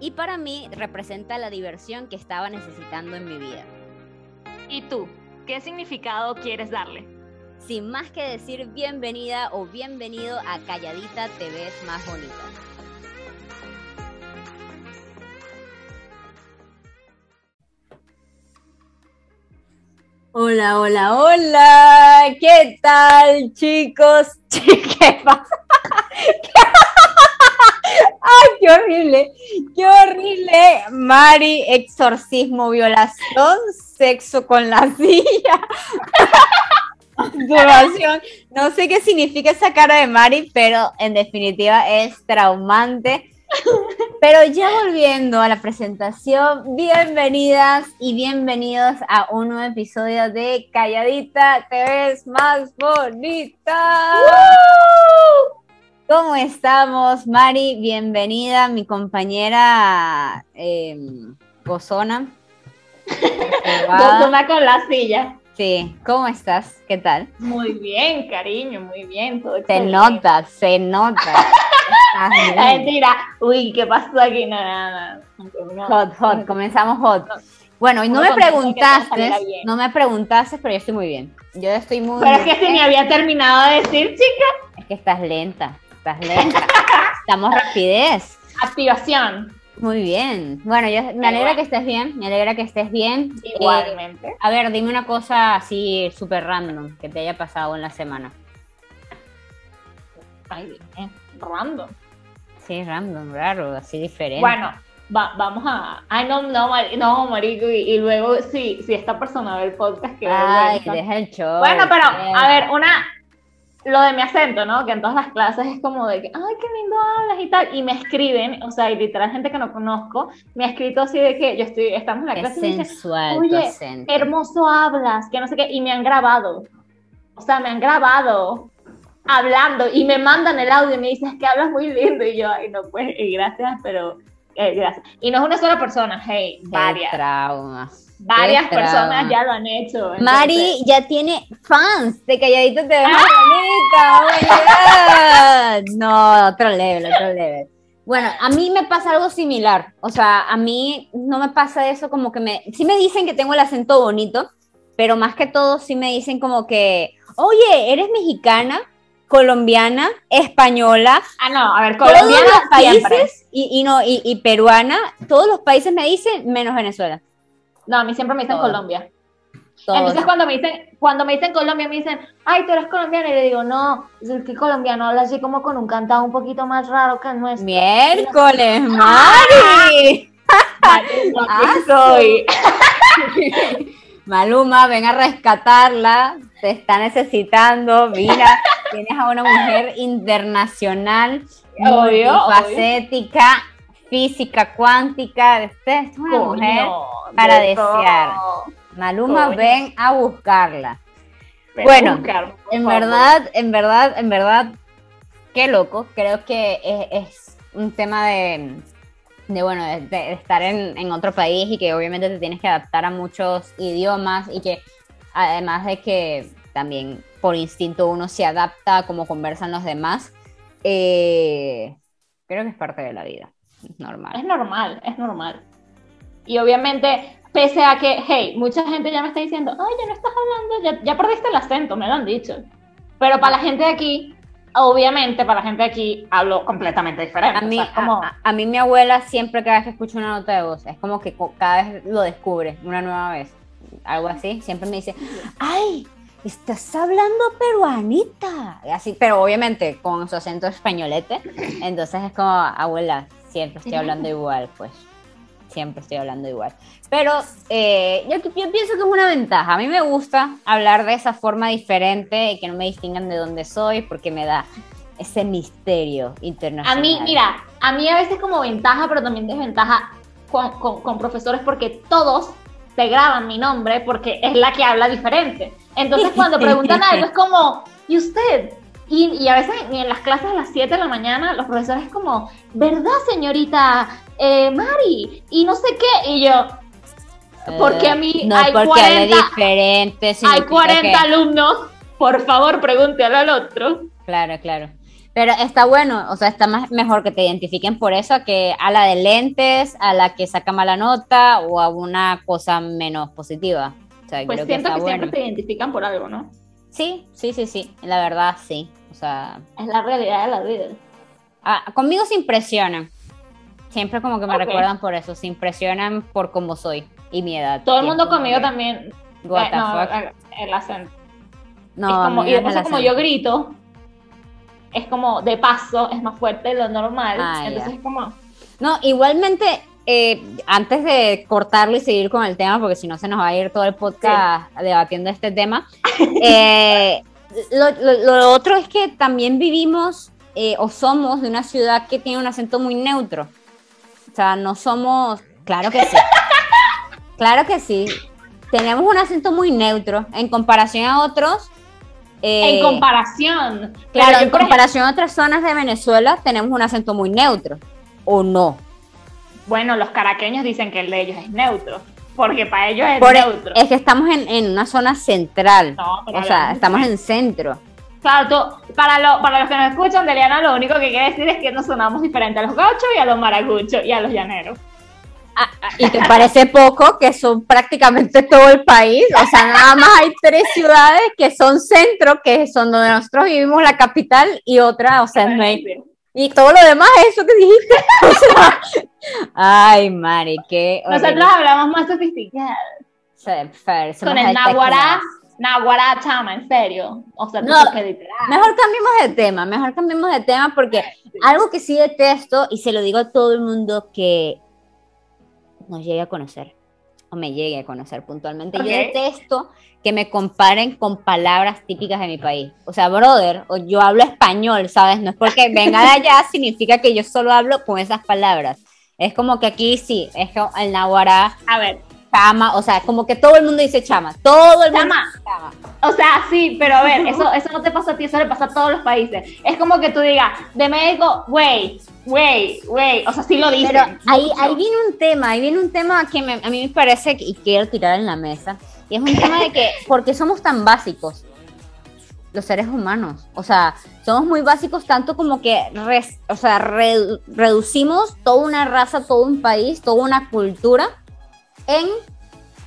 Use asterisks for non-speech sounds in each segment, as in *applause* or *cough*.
Y para mí representa la diversión que estaba necesitando en mi vida. ¿Y tú? ¿Qué significado quieres darle? Sin más que decir bienvenida o bienvenido a Calladita Te ves más bonita. Hola, hola, hola. ¿Qué tal, chicos? *laughs* ¿Qué pasa? *laughs* ¡Ay, qué horrible! ¡Qué horrible! Mari, exorcismo, violación, sexo con la *laughs* silla. No sé qué significa esa cara de Mari, pero en definitiva es traumante. Pero ya volviendo a la presentación, bienvenidas y bienvenidos a un nuevo episodio de Calladita, te ves más bonita. ¿Cómo estamos, Mari? Bienvenida, mi compañera eh, Gozona. Gozona *laughs* con la silla. Sí, ¿cómo estás? ¿Qué tal? Muy bien, cariño, muy bien. Todo se nota, se nota. *laughs* Mentira. Uy, ¿qué pasó aquí? No, nada, Hot, hot, comenzamos hot. Bueno, y no me preguntaste, no me preguntaste, pero yo estoy muy bien. Yo estoy muy Pero es que si ni había terminado de decir, chica. Es que estás lenta, estás lenta. Estamos rapidez. Activación. Muy bien. Bueno, yo, me alegra que estés bien, me alegra que estés bien. Igualmente. a ver, dime una cosa así súper random que te haya pasado en la semana. Ay, random. Sí, random, raro, así diferente. Bueno, vamos a. Ay, no, no, no marico. Y, luego, sí, si esta persona ve el podcast, que. Ay, deja el show. Bueno, pero, a ver, una lo de mi acento, ¿no? Que en todas las clases es como de que, ay, qué lindo hablas y tal. Y me escriben, o sea, y literal gente que no conozco, me ha escrito así de que yo estoy, estamos en la clase y me dicen, oye, hermoso hablas, que no sé qué, y me han grabado. O sea, me han grabado hablando y me mandan el audio y me dicen, que hablas muy lindo. Y yo, ay, no, pues, gracias, pero eh, gracias. Y no es una sola persona, hey, varias. trauma. Varias personas ya lo han hecho. Mari ya tiene fans de Calladito te ves ¡Ah! bonita. Oh no, otro level, otro level. Bueno, a mí me pasa algo similar. O sea, a mí no me pasa eso como que me... Sí me dicen que tengo el acento bonito, pero más que todo sí me dicen como que, oye, ¿eres mexicana? colombiana, española. Ah, no, a ver, colombiana. Todos los países y, no, y, y, peruana, todos los países me dicen menos Venezuela. No, a mí siempre me dicen Colombia. Entonces cuando me dicen, cuando me dicen Colombia, me dicen, ay, tú eres colombiano, y le digo, no, es que colombiano habla así como con un cantado un poquito más raro que el nuestro. Miércoles, Mari. *laughs* *laughs* ah, soy. *laughs* Maluma, ven a rescatarla, te está necesitando, mira, tienes a una mujer internacional, obvio, facética, física cuántica, esta es una mujer para desear. Maluma, ven a buscarla. bueno, en verdad, en verdad, en verdad, qué loco. Creo que es, un tema de, de bueno, de, estar en, en, otro país y que obviamente te tienes que adaptar a muchos idiomas y que además de que también por instinto uno se adapta a cómo conversan los demás, eh, creo que es parte de la vida normal. Es normal, es normal. Y obviamente, pese a que, hey, mucha gente ya me está diciendo, ay, ya no estás hablando, ya, perdiste el acento, me lo han dicho. Pero para la gente de aquí, obviamente para la gente de aquí hablo completamente diferente. A mí, como... a, mí mi abuela siempre cada vez que escucha una nota de voz, es como que cada vez lo descubre una nueva vez. Algo así, siempre me dice, ay, estás hablando peruanita. Así, pero obviamente con su acento españolete. Entonces es como, abuela, siempre estoy hablando igual, pues. Siempre estoy hablando igual. Pero eh, yo, pienso que es una ventaja. A mí me gusta hablar de esa forma diferente y que no me distingan de dónde soy porque me da ese misterio internacional. A mí, mira, a mí a veces como ventaja, pero también desventaja. con, profesores porque todos te graban mi nombre porque es la que habla diferente. Entonces cuando *laughs* preguntan algo es como, ¿y usted? Y, a veces en las clases a las 7 de la mañana los profesores es como, ¿verdad señorita eh, Mari? Y no sé qué. Y yo, porque a mí no hay, 40, diferentes hay 40 alumnos, por favor pregúntelo al otro. Claro, claro. Pero está bueno, o sea, está más, mejor que te identifiquen por eso que a la de lentes, a la que saca mala nota o a una cosa menos positiva. pues siento que, siempre te identifican por algo, ¿no? Sí, sí, sí, sí, la verdad sí. O sea... Es la realidad de la vida. Ah, conmigo se impresionan. Siempre como que me recuerdan por eso, se impresionan por cómo soy y mi edad. Todo el mundo conmigo también. What the no, fuck? El acento. No, es como, y después como yo grito, es como de paso, es más fuerte de lo normal. Ah, entonces es como. No, igualmente, eh, antes de cortarlo y seguir con el tema, porque si no se nos va a ir todo el podcast debatiendo este tema, *laughs* eh, lo, otro es que también vivimos eh, o somos de una ciudad que tiene un acento muy neutro. O sea, no somos, claro que sí, *laughs* claro que sí, tenemos un acento muy neutro en comparación a otros en eh, comparación. Claro, en comparación a otras zonas de Venezuela tenemos un acento muy neutro, ¿o no? Bueno, los caraqueños dicen que el de ellos es neutro, porque para ellos es e- neutro. Es que estamos en, una zona central, o sea, estamos en centro. Claro, para, lo, para los que nos escuchan, Deliana lo único que quiere decir es que nos sonamos diferente a los gauchos y a los maracuchos y a los llaneros. Ah, ah, y te parece poco que son prácticamente todo el país, o sea, nada más hay tres ciudades que son centro, que son donde nosotros vivimos, la capital, y otra, o sea, no Y todo lo demás, eso que dijiste. *laughs* ay, Mari, qué. Nosotros hablamos más sofisticados. Con el Nahuara, Nahuara chama, en serio. O sea, no, mejor cambiemos de tema, mejor cambiemos de tema porque algo que sí detesto, y se lo digo a todo el mundo que nos llegue a conocer o me llegue a conocer puntualmente. Yo detesto que me comparen con palabras típicas de mi país. O sea, brother, yo hablo español, ¿sabes? No es porque venga de allá, *laughs* significa que yo solo hablo con esas palabras. Es como que aquí sí, es que el nahuara. A ver, chama, o sea, como que todo el mundo dice chama, todo el mundo chama. chama. O sea, sí, pero a ver, eso, eso no te pasa a ti, eso le pasa a todos los países. Es como que tú digas, de México, güey, güey, güey, o sea, sí lo dicen. Pero ahí, ahí viene un tema, ahí viene un tema que a mí me parece, y quiero tirar en la mesa, y es un tema de que, porque somos tan básicos? Los seres humanos. O sea, somos muy básicos tanto como que, o sea, reducimos toda una raza, todo un país, toda una cultura en,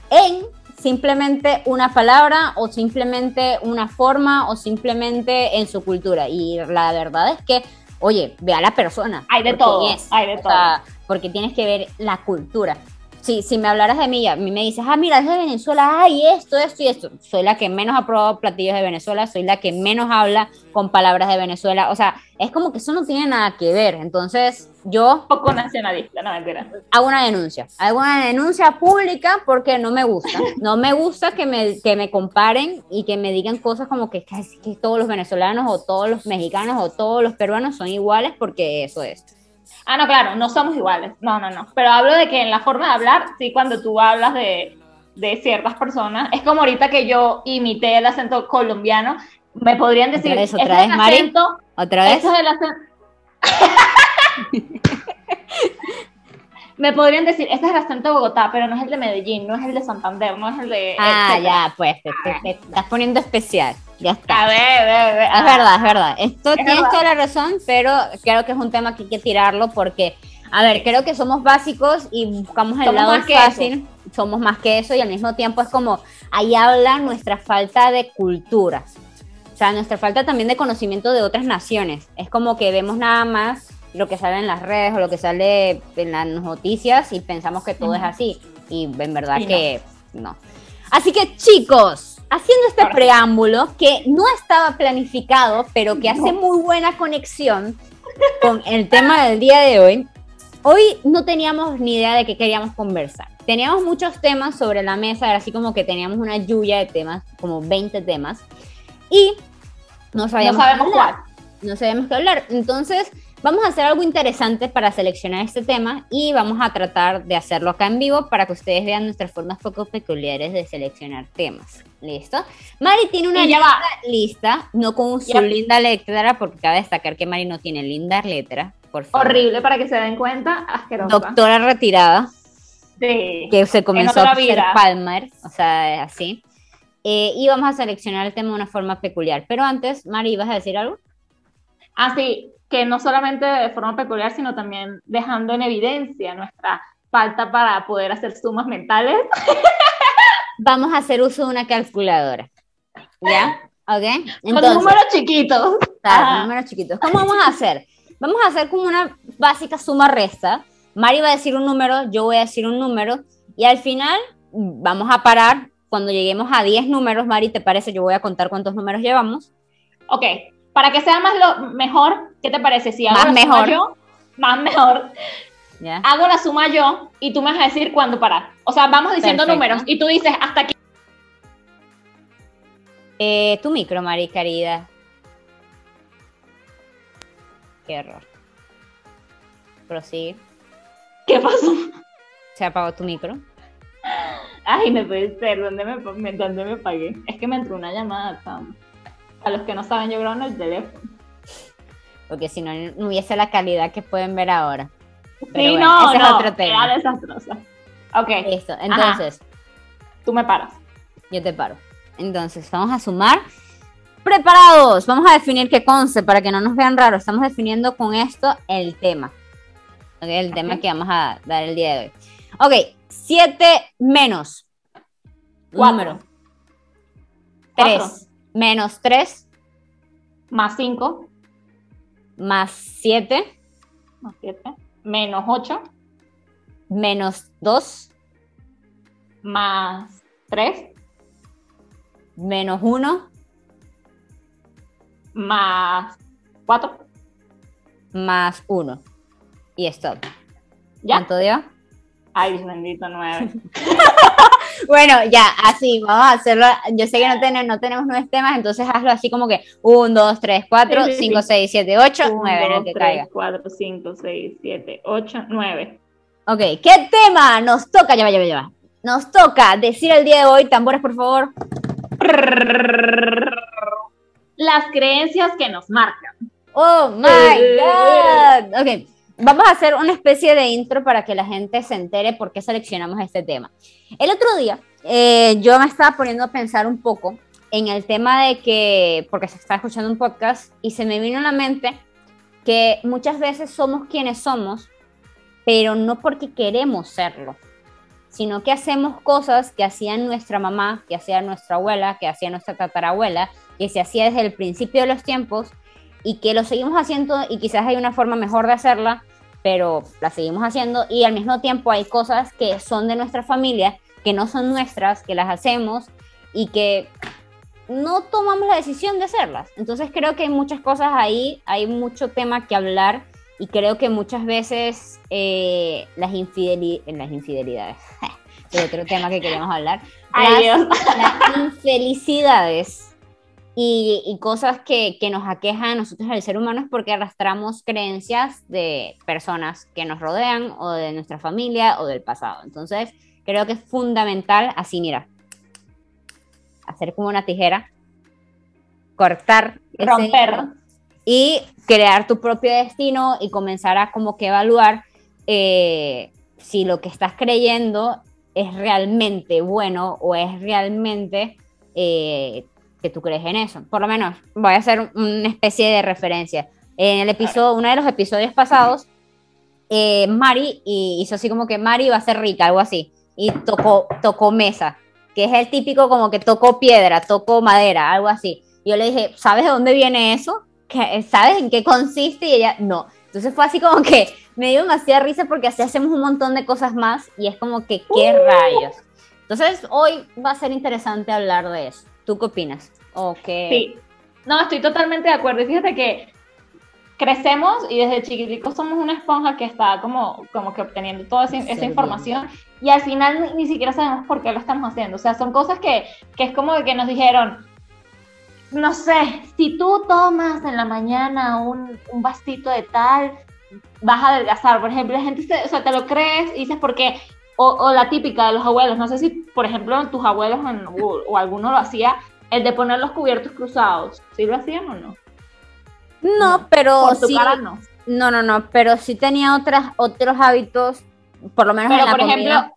en simplemente una palabra o simplemente una forma o simplemente en su cultura. Y la verdad es que, oye, ve a la persona. Hay de todo, hay de todo. porque tienes que ver la cultura si, si me hablaras de mí, a mí me dices, ah, mira, es de Venezuela, ay, esto, esto y esto. Soy la que menos ha probado platillos de Venezuela, soy la que menos habla con palabras de Venezuela. O sea, es como que eso no tiene nada que ver. Entonces, yo. Poco nacionalista, no mentira. Hago una denuncia. Hago una denuncia pública porque no me gusta. No me gusta que me, que me comparen y que me digan cosas como que, que todos los venezolanos o todos los mexicanos o todos los peruanos son iguales porque eso es. Ah, no, claro, no somos iguales. No, no, no. Pero hablo de que en la forma de hablar, sí, cuando tú hablas de, de ciertas personas, es como ahorita que yo imité el acento colombiano, me podrían decir, ¿Otra vez, otra vez, acento, ¿Otra vez? Eso es el acento. *laughs* me podrían decir, este es el acento de Bogotá, pero no es el de Medellín, no es el de Santander, no es el de... Ah, ya, pues, te, estás poniendo especial. Ya está. A ver, a ver, Es verdad, es verdad. Esto tienes toda la razón, pero creo que es un tema que hay que tirarlo porque, a ver, creo que somos básicos y buscamos el lado fácil. Somos más que eso y al mismo tiempo es como, ahí habla nuestra falta de cultura. O sea, nuestra falta también de conocimiento de otras naciones. Es como que vemos nada más lo que sale en las redes o lo que sale en las noticias y pensamos que todo es así. Y en verdad que no. Así que chicos, haciendo este preámbulo que no estaba planificado, pero que hace muy buena conexión con el tema del día de hoy, hoy no teníamos ni idea de qué queríamos conversar. Teníamos muchos temas sobre la mesa, era así como que teníamos una lluvia de temas, como 20 temas, y no sabíamos, no sabemos cuál. No sabemos qué hablar. Entonces, Vamos a hacer algo interesante para seleccionar este tema y vamos a tratar de hacerlo acá en vivo para que ustedes vean nuestras formas poco peculiares de seleccionar temas. ¿Listo? Mari tiene una lista, no con su linda letra, porque cabe destacar que Mari no tiene linda letra. Por favor. Horrible para que se den cuenta, asquerosa. Doctora retirada. Sí. Que se comenzó a hacer Palmer, o sea, así. Eh, y vamos a seleccionar el tema de una forma peculiar. Pero antes, Mari, ¿vas a decir algo? Ah, sí, que no solamente de forma peculiar, sino también dejando en evidencia nuestra falta para poder hacer sumas mentales. *laughs* Vamos a hacer uso de una calculadora. ¿Ya? ¿Ok? Entonces, Con números chiquitos. Claro, números chiquitos. ¿Cómo vamos a hacer? Vamos a hacer como una básica suma-resta. Mari va a decir un número, yo voy a decir un número, y al final vamos a parar. Cuando lleguemos a 10 números, Mari, ¿te parece? Yo voy a contar cuántos números llevamos. Ok, para que sea más lo mejor, ¿qué te parece? Si hago más la mejor. Suma yo, más mejor. Hago la suma yo y tú me vas a decir cuándo parar. O sea, vamos diciendo números y tú dices hasta aquí. Eh, tu micro, Mari, querida. Qué error. Prosigue. ¿Qué pasó? Se apagó tu micro. Ay, no puede ser. ¿Dónde me, dónde me pagué? Es que me entró una llamada, Sam. A los que no saben, yo grabo en el teléfono. Porque si no, no hubiese la calidad que pueden ver ahora. sí, no, ese no, es otro tema. Era desastrosa. Ok. Listo, entonces. Tú me paras. Yo te paro. Entonces, vamos a sumar. Preparados. Vamos a definir qué conce para que no nos vean raro. Estamos definiendo con esto el tema. Okay, el tema que vamos a dar el día de hoy. Ok, 7 menos. Número. 3 menos 3. Más 5. Más 7. Más 7. Menos 8. Menos 2. Más 3. Menos 1. Más 4. Más 1. Y stop. ¿Ya? ¿Cuánto dio? Ay, bendito 9. *laughs* bueno, ya, así, vamos a hacerlo. Yo sé que no, tenemos, no tenemos nueve temas, entonces hazlo así como que 1, 2, 3, 4, 5, 6, 7, 8, 9 en el que 3, caiga. 4, 5, 6, 7, 8, 9. Ok, ¿qué tema nos toca? Ya va, ya va, ya va. Nos toca decir el día de hoy, tambores por favor. Las creencias que nos marcan. Oh my God. Ok vamos a hacer una especie de intro para que la gente se entere por qué seleccionamos este tema. El otro día eh, yo me estaba poniendo a pensar un poco en el tema de que, porque se está escuchando un podcast y se me vino a la mente que muchas veces somos quienes somos, pero no porque queremos serlo, sino que hacemos cosas que hacía nuestra mamá, que hacía nuestra abuela, que hacía nuestra tatarabuela, que se hacía desde el principio de los tiempos y que lo seguimos haciendo y quizás hay una forma mejor de hacerla, pero la seguimos haciendo y al mismo tiempo hay cosas que son de nuestra familia, que no son nuestras, que las hacemos y que no tomamos la decisión de hacerlas. Entonces creo que hay muchas cosas ahí, hay mucho tema que hablar y creo que muchas veces eh, las, las infidelidades, *laughs* es otro tema que queremos hablar, las infelicidades y, cosas que, que, nos aquejan a nosotros, al ser humano, es porque arrastramos creencias de personas que nos rodean o de nuestra familia o del pasado. Entonces, creo que es fundamental así, mira, hacer como una tijera, cortar, romper y crear tu propio destino y comenzar a como que evaluar eh, si lo que estás creyendo es realmente bueno o es realmente eh, que tú crees en eso. Por lo menos voy a hacer una especie de referencia. En el episodio, uno de los episodios pasados, eh, Mari hizo así como que Mari va a ser rica, algo así, y tocó, tocó mesa, que es el típico como que tocó piedra, tocó madera, algo así. Yo le dije, ¿sabes de dónde viene eso? ¿Sabes en qué consiste? Y ella, no. Entonces fue así como que *laughs* me dio demasiada risa porque así hacemos un montón de cosas más y es como que, ¿qué uh. rayos? Entonces hoy va a ser interesante hablar de eso. ¿Tú qué opinas? Okay. Sí. No, estoy totalmente de acuerdo. Y fíjate que crecemos y desde chiquiticos somos una esponja que está como, como que obteniendo toda esa, información y al final ni, siquiera sabemos por qué lo estamos haciendo. O sea, son cosas que, que es como de que nos dijeron, no sé, si tú tomas en la mañana un, un vasito de tal, vas a adelgazar. Por ejemplo, la gente, se, o sea, te lo crees y dices, porque o, la típica de los abuelos, no sé si, por ejemplo, tus abuelos o, alguno lo hacía, el de poner los cubiertos cruzados. ¿Sí lo hacían o no? No, pero por tu cara no. No, no, no, pero sí tenía otras, otros hábitos, por lo menos pero, en la por ejemplo,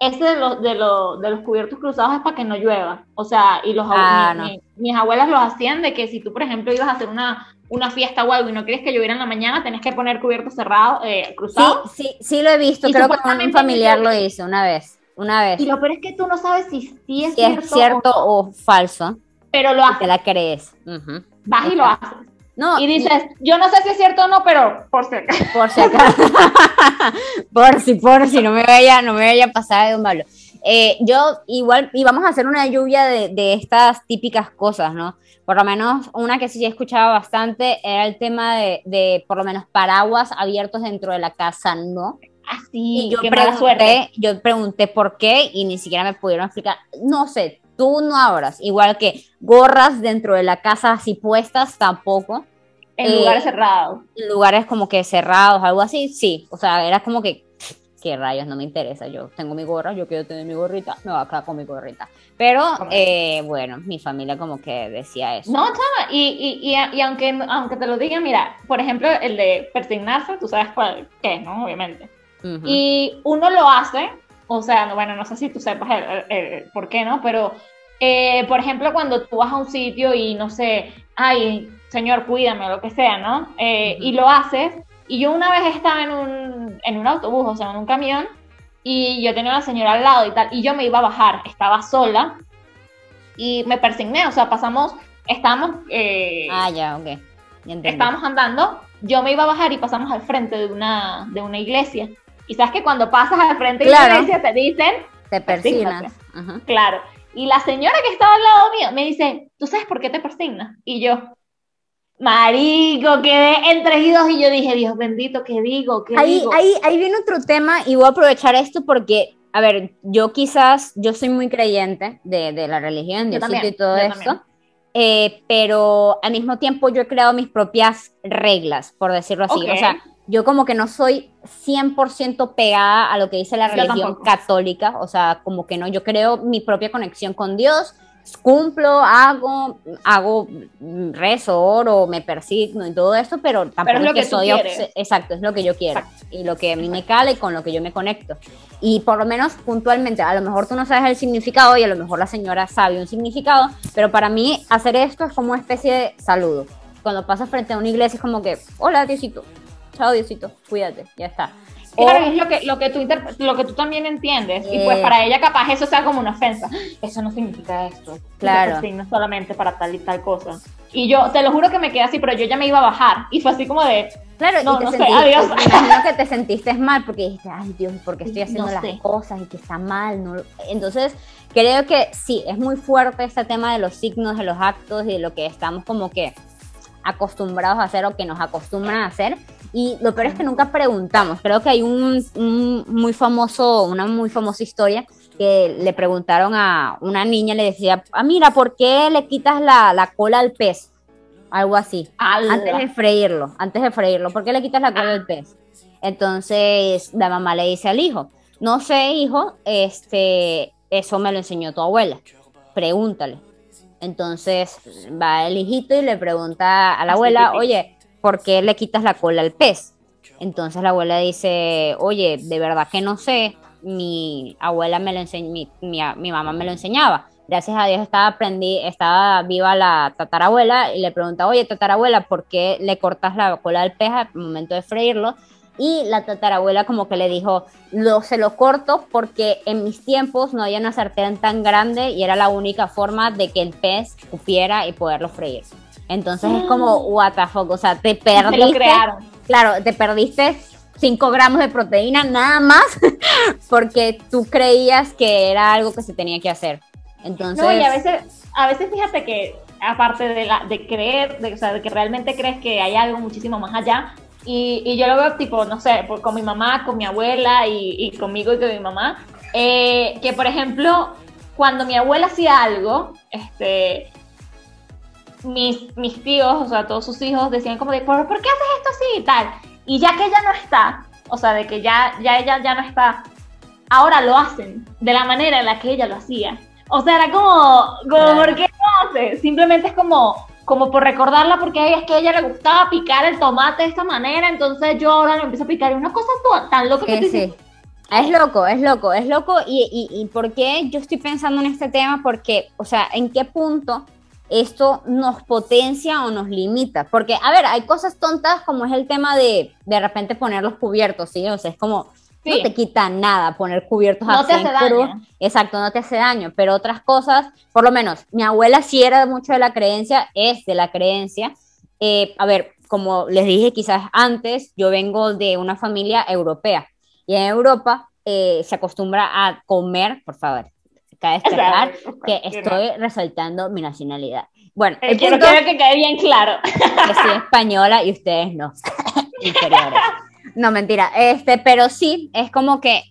ese de los, de, los, de los cubiertos cruzados es para que no llueva. O sea, y los ah, mis abuelas lo hacían de que si tú, por ejemplo, ibas a hacer una, una fiesta o algo y no quieres que lloviera en la mañana, tenés que poner cubierto cerrado, eh, cruzado. Sí, sí, sí lo he visto, creo que un familiar lo hizo una vez, una vez. Y lo peor es que tú no sabes si, si es, cierto, o, falso. Pero lo haces. Te la crees. Vas y lo haces. No, y dices, yo no sé si es cierto o no, pero por si acaso. Por si acaso. *laughs* por si, por si, no me vaya, no me vaya a pasar de un malo. Eh, yo igual, y vamos a hacer una lluvia de, de, estas típicas cosas, ¿no? Por lo menos una que sí he escuchado bastante era el tema de, de por lo menos paraguas abiertos dentro de la casa, ¿no? Así, y yo pregunté, yo pregunté por qué y ni siquiera me pudieron explicar. No sé, tú no abras, igual que gorras dentro de la casa así puestas tampoco. En lugares eh, cerrados. En lugares como que cerrados, algo así, sí. O sea, era como que qué rayos, no me interesa, yo tengo mi gorra, yo quiero tener mi gorrita, me voy a quedar con mi gorrita. Pero eh, bueno, mi familia como que decía eso. No, chama, y, y, y, aunque, aunque te lo diga, mira, por ejemplo, el de persignarse, tú sabes cuál, qué, ¿no? Obviamente. Y uno lo hace, o sea, bueno, no sé si tú sepas el, por qué, ¿no? Pero, eh, por ejemplo, cuando tú vas a un sitio y no sé, ay, señor, cuídame, o lo que sea, ¿no? Eh, y lo haces, y yo una vez estaba en un, en un autobús, o sea, en un camión, y yo tenía una señora al lado y tal, y yo me iba a bajar, estaba sola, y me persigné, o sea, pasamos, estábamos... Eh, ah, ya, ok. estábamos andando, yo me iba a bajar y pasamos al frente de una, de una iglesia. Y sabes que cuando pasas al frente de la iglesia te dicen... Te persignas. Claro. Y la señora que estaba al lado mío me dice, ¿tú sabes por qué te persignas? Y yo, Marico, quedé entre y y yo dije, Dios bendito, ¿qué digo? ¿Qué ahí, digo? Ahí, ahí viene otro tema y voy a aprovechar esto porque, a ver, yo quizás, yo soy muy creyente de, de la religión, Diosito y todo esto, eh, pero al mismo tiempo yo he creado mis propias reglas, por decirlo así. O sea, yo como que no soy 100% pegada a lo que dice la religión católica, o sea, como que no, yo creo mi propia conexión con Dios cumplo, hago, hago rezo, oro, me persigno y todo esto, pero tampoco es, lo que, soy exacto, es lo que yo quiero y lo que a mí me cale y con lo que yo me conecto. Y por lo menos puntualmente, a lo mejor tú no sabes el significado y a lo mejor la señora sabe un significado, pero para mí hacer esto es como una especie de saludo. Cuando pasas frente a una iglesia es como que, hola Diosito, chao Diosito, cuídate, ya está. Claro, es lo que, lo, que tú lo que tú también entiendes. Y pues para ella capaz eso sea como una ofensa. Eso no significa esto. Claro. No solamente para tal y tal cosa. Y yo te lo juro que me quedé así, pero yo ya me iba a bajar. Y fue así como de. Claro, no, y te no sé, adiós. Me imagino que te sentiste mal porque dijiste, ay Dios, ¿por qué estoy haciendo las cosas y que está mal? No. Entonces, creo que sí, es muy fuerte este tema de los signos, de los actos y de lo que estamos como que acostumbrados a hacer o que nos acostumbran a hacer y lo peor es que nunca preguntamos. Creo que hay un, muy famoso, una muy famosa historia que le preguntaron a una niña, le decía, ah, mira, ¿por qué le quitas la, la cola al pez? Algo así. Antes de freírlo, antes de freírlo, ¿por qué le quitas la cola al pez? Entonces la mamá le dice al hijo, no sé, hijo, este, eso me lo enseñó tu abuela. Pregúntale. Entonces va el hijito y le pregunta a la abuela, oye, ¿por qué le quitas la cola al pez? Entonces la abuela dice, oye, de verdad que no sé, mi abuela me lo enseñó, mi, mi, mamá me lo enseñaba. Gracias a Dios estaba aprendí, estaba viva la tatarabuela y le pregunta, oye, tatarabuela, ¿por qué le cortas la cola al pez al momento de freírlo? Y la tatarabuela como que le dijo, lo, se lo corto porque en mis tiempos no había una sartén tan grande y era la única forma de que el pez cupiera y poderlo freír. Entonces es como, ah. what the fuck, o sea, te perdiste. Claro, te perdiste 5 gramos de proteína nada más *laughs* porque tú creías que era algo que se tenía que hacer. Entonces. No, y a veces, a veces fíjate que, aparte de, la, de creer, de, o sea, de que realmente crees que hay algo muchísimo más allá, y, y yo lo veo tipo, no sé, con mi mamá, con mi abuela y, y conmigo y con mi mamá, eh, que por ejemplo, cuando mi abuela hacía algo, este, mis, mis tíos, o sea, todos sus hijos decían como de, ¿por, ¿por qué haces esto así y tal? Y ya que ella no está, o sea, de que ya, ya ella ya no está, ahora lo hacen de la manera en la que ella lo hacía. O sea, era como, como ¿por qué lo hace? Simplemente es como, como por recordarla porque es que a ella le gustaba picar el tomate de esta manera, entonces yo ahora lo empiezo a picar. Y una cosa tan loca que sí. Es loco, es loco, es loco. Y, y, y por qué yo estoy pensando en este tema? Porque, o sea, ¿en qué punto esto nos potencia o nos limita? Porque, a ver, hay cosas tontas como es el tema de de repente poner los cubiertos, ¿sí? O sea, es como, no te quita nada poner cubiertos no te hace daño. Exacto, no te hace daño, pero otras cosas, por lo menos, mi abuela sí era mucho de la creencia, es de la creencia. Eh, a ver, como les dije quizás antes, yo vengo de una familia europea y en Europa eh, se acostumbra a comer, por favor, cabe *laughs* destacar que estoy resaltando mi nacionalidad. Bueno, el quiero, que quede bien claro. Que soy española y ustedes no. *laughs* Inferiores. No, mentira. Este, pero sí, es como que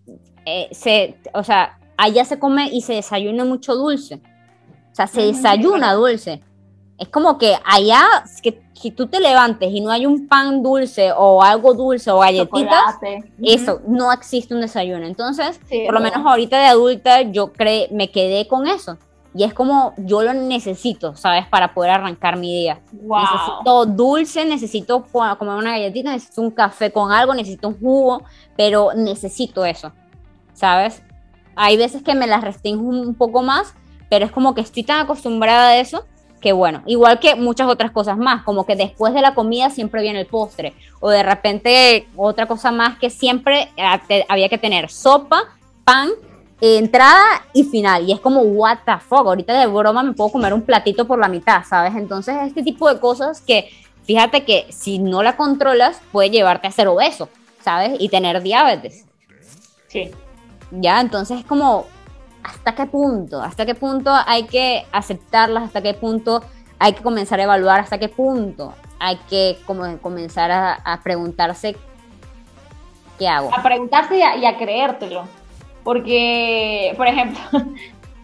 eh, se, o sea, allá se come y se desayuna mucho dulce. O sea, se desayuna dulce es como que allá, que, si tú te levantes y no hay un pan dulce o algo dulce o galletitas, eso, no existe un desayuno. Entonces, por lo menos ahorita de adulta, yo cre me quedé con eso. Y es como yo lo necesito, ¿sabes? Para poder arrancar mi día. Necesito dulce, necesito comer una galletita, necesito un café con algo, necesito un jugo, pero necesito eso, ¿sabes? Hay veces que me las restringo un poco más, pero es como que estoy tan acostumbrada a eso que bueno, igual que muchas otras cosas más, como que después de la comida siempre viene el postre, o de repente otra cosa más que siempre eh, había que tener sopa, pan, entrada y final, y es como what the fuck, ahorita de broma me puedo comer un platito por la mitad, ¿sabes? Entonces este tipo de cosas que fíjate que si no la controlas puede llevarte a ser obeso, ¿sabes? Y tener diabetes. Sí. Ya, entonces es como hasta qué punto, hasta qué punto hay que aceptarlas, hasta qué punto hay que comenzar a evaluar, hasta qué punto hay que como, comenzar a, preguntarse qué hago. A preguntarse y a, creértelo. Porque, por ejemplo, *laughs*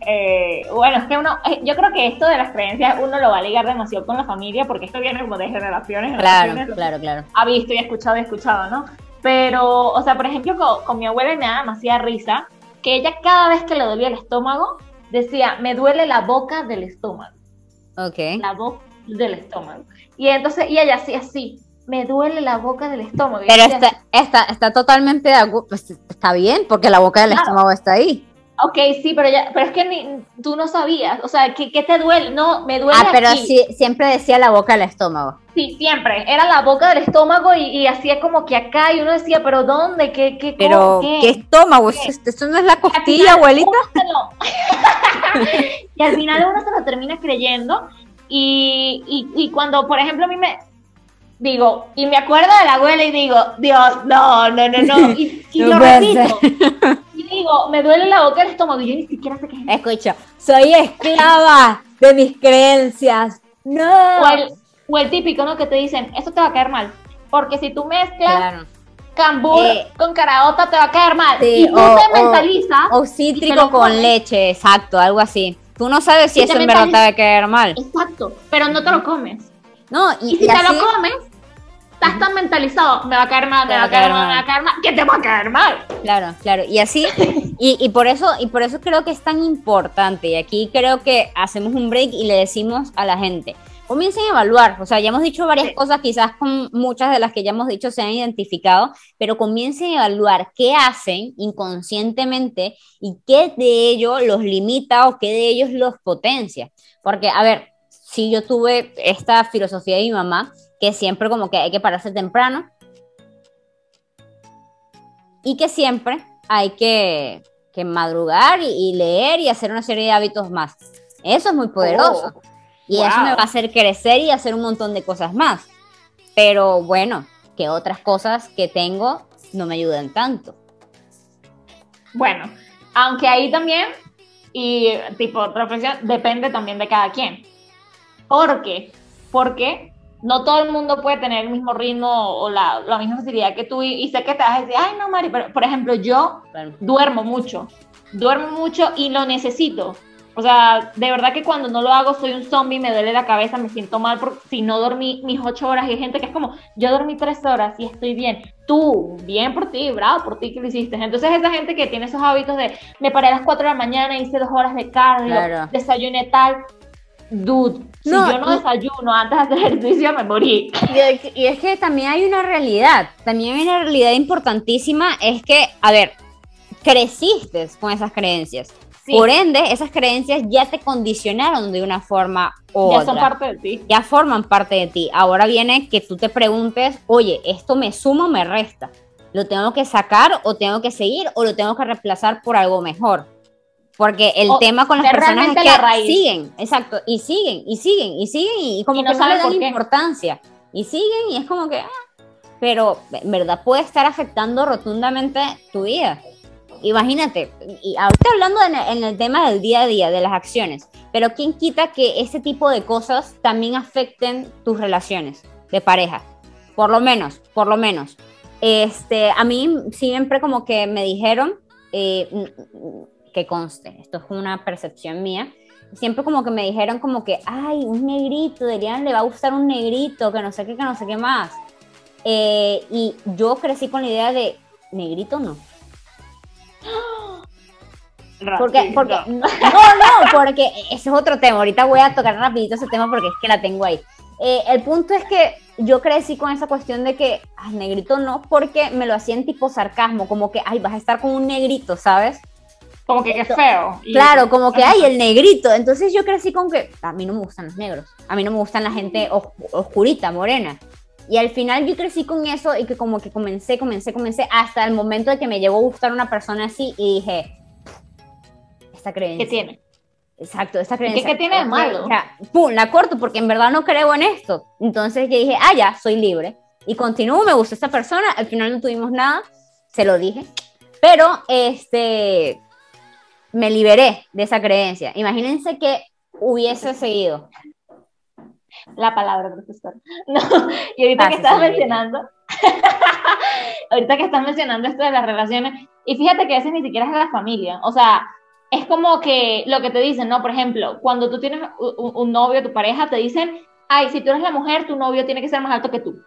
eh, bueno, es que uno, eh, yo creo que esto de las creencias uno lo va a ligar demasiado con la familia, porque esto viene como de generaciones. Claro, claro, claro. Ha visto y escuchado y escuchado, ¿no? Pero, o sea, por ejemplo, con, con mi abuela me da demasiada risa que ella cada vez que le dolía el estómago decía, me duele la boca del estómago. Ok. La boca del estómago. Y entonces, y ella hacía así, me duele la boca del estómago. Pero está, está, está, totalmente pues, está bien, porque la boca del estómago está ahí. Ok, sí, pero ya, pero es que ni, tú no sabías, o sea, ¿qué, te duele? No, me duele. Ah, pero sí, siempre decía la boca del estómago. Sí, siempre, era la boca del estómago y, hacía como que acá y uno decía, pero ¿dónde? ¿Qué, qué, pero, ¿qué? estómago? ¿Esto no es la costilla, abuelita? *laughs* y al final uno se lo termina creyendo y, y, y cuando, por ejemplo, a mí me, digo, y me acuerdo de la abuela y digo, Dios, no, no, no, no, y, *laughs* lo repito. Y digo, me duele la boca el estómago y yo ni siquiera sé qué es. Escucha, soy esclava de mis creencias. No. O el, típico, ¿no? Que te dicen, esto te va a caer mal. Porque si tú mezclas cambur eh, con caraota, te va a caer mal. y tú te mentalizas. O, cítrico con leche, exacto, algo así. Tú no sabes si eso en verdad te va a caer mal. Exacto, pero no te lo comes. No, y, si te lo comes, estás tan mentalizado, me va a caer mal, me va a caer mal, me va a caer mal, que te va a caer mal. Claro, claro. Y así, *laughs* y, y, por eso, y por eso creo que es tan importante. Y aquí creo que hacemos un break y le decimos a la gente, comiencen a evaluar. O sea, ya hemos dicho varias cosas, quizás con muchas de las que ya hemos dicho se han identificado, pero comiencen a evaluar qué hacen inconscientemente y qué de ello los limita o qué de ellos los potencia. Porque, a ver, sí yo tuve esta filosofía de mi mamá, que siempre como que hay que pararse temprano y que siempre hay que, madrugar y, leer y hacer una serie de hábitos más. Eso es muy poderoso. Oh, y eso me va a hacer crecer y hacer un montón de cosas más. Pero bueno, que otras cosas que tengo no me ayudan tanto. Bueno, aunque ahí también, y tipo reflexión, depende también de cada quien. ¿Por qué? Porque no todo el mundo puede tener el mismo ritmo o la, misma facilidad que tú y, sé que te vas a decir, ay no, Mari, pero por ejemplo yo duermo mucho, duermo mucho y lo necesito. O sea, de verdad que cuando no lo hago soy un zombie, me duele la cabeza, me siento mal porque si no dormí mis ocho horas y hay gente que es como, yo dormí tres horas y estoy bien. Tú, bien por ti, bravo por ti que lo hiciste. Entonces esa gente que tiene esos hábitos de, me paré a las cuatro de la mañana, hice dos horas de cardio, desayuné tal, dude, si yo no desayuno antes de hacer ejercicio, me morí. Y, es que también hay una realidad, también hay una realidad importantísima, es que, a ver, creciste con esas creencias. Por ende, esas creencias ya te condicionaron de una forma u ya son parte de ti. Ya forman parte de ti. Ahora viene que tú te preguntes, oye, ¿esto me suma o me resta? ¿Lo tengo que sacar o tengo que seguir o lo tengo que reemplazar por algo mejor? Porque el tema con las personas es que siguen, exacto, y siguen, y siguen, y siguen, y como que no le dan importancia. Y siguen, y es como que, ah, pero en verdad puede estar afectando rotundamente tu vida. Imagínate, y ahorita hablando en el, tema del día a día, de las acciones, pero ¿quién quita que ese tipo de cosas también afecten tus relaciones de pareja? Por lo menos, por lo menos. Este, a mí siempre como que me dijeron, eh, que conste, esto es una percepción mía, siempre como que me dijeron como que, ay, un negrito, Adrián le va a gustar un negrito, que no sé qué, que no sé qué más. Eh, y yo crecí con la idea de, negrito no. Porque, porque, *laughs* no, no, porque ese es otro tema. Ahorita voy a tocar rapidito ese tema porque es que la tengo ahí. Eh, el punto es que yo crecí con esa cuestión de que, ay, negrito no, porque me lo hacían tipo sarcasmo, como que, ay, vas a estar con un negrito, ¿sabes? Como que es feo. Claro, como que hay el negrito. Entonces yo crecí con que a mí no me gustan los negros. A mí no me gustan la gente oscurita, morena. Y al final yo crecí con eso y que como que comencé, comencé, comencé hasta el momento de que me llegó a gustar una persona así y dije, esta creencia. ¿Qué tiene? Exacto, esta creencia. ¿Qué, tiene de malo? O sea, pum, la corto porque en verdad no creo en esto. Entonces yo dije, ah, ya, soy libre. Y continúo, me gusta esta persona. Al final no tuvimos nada, se lo dije. Pero, este, me liberé de esa creencia. Imagínense que hubiese seguido. La palabra, profesor. *laughs* No, y ahorita que estás mencionando, *laughs* ahorita que estás mencionando esto de las relaciones, y fíjate que a veces ni siquiera es la familia, o sea, es como que lo que te dicen, ¿no? Por ejemplo, cuando tú tienes un, un novio, tu pareja, te dicen, ay, si tú eres la mujer, tu novio tiene que ser más alto que tú.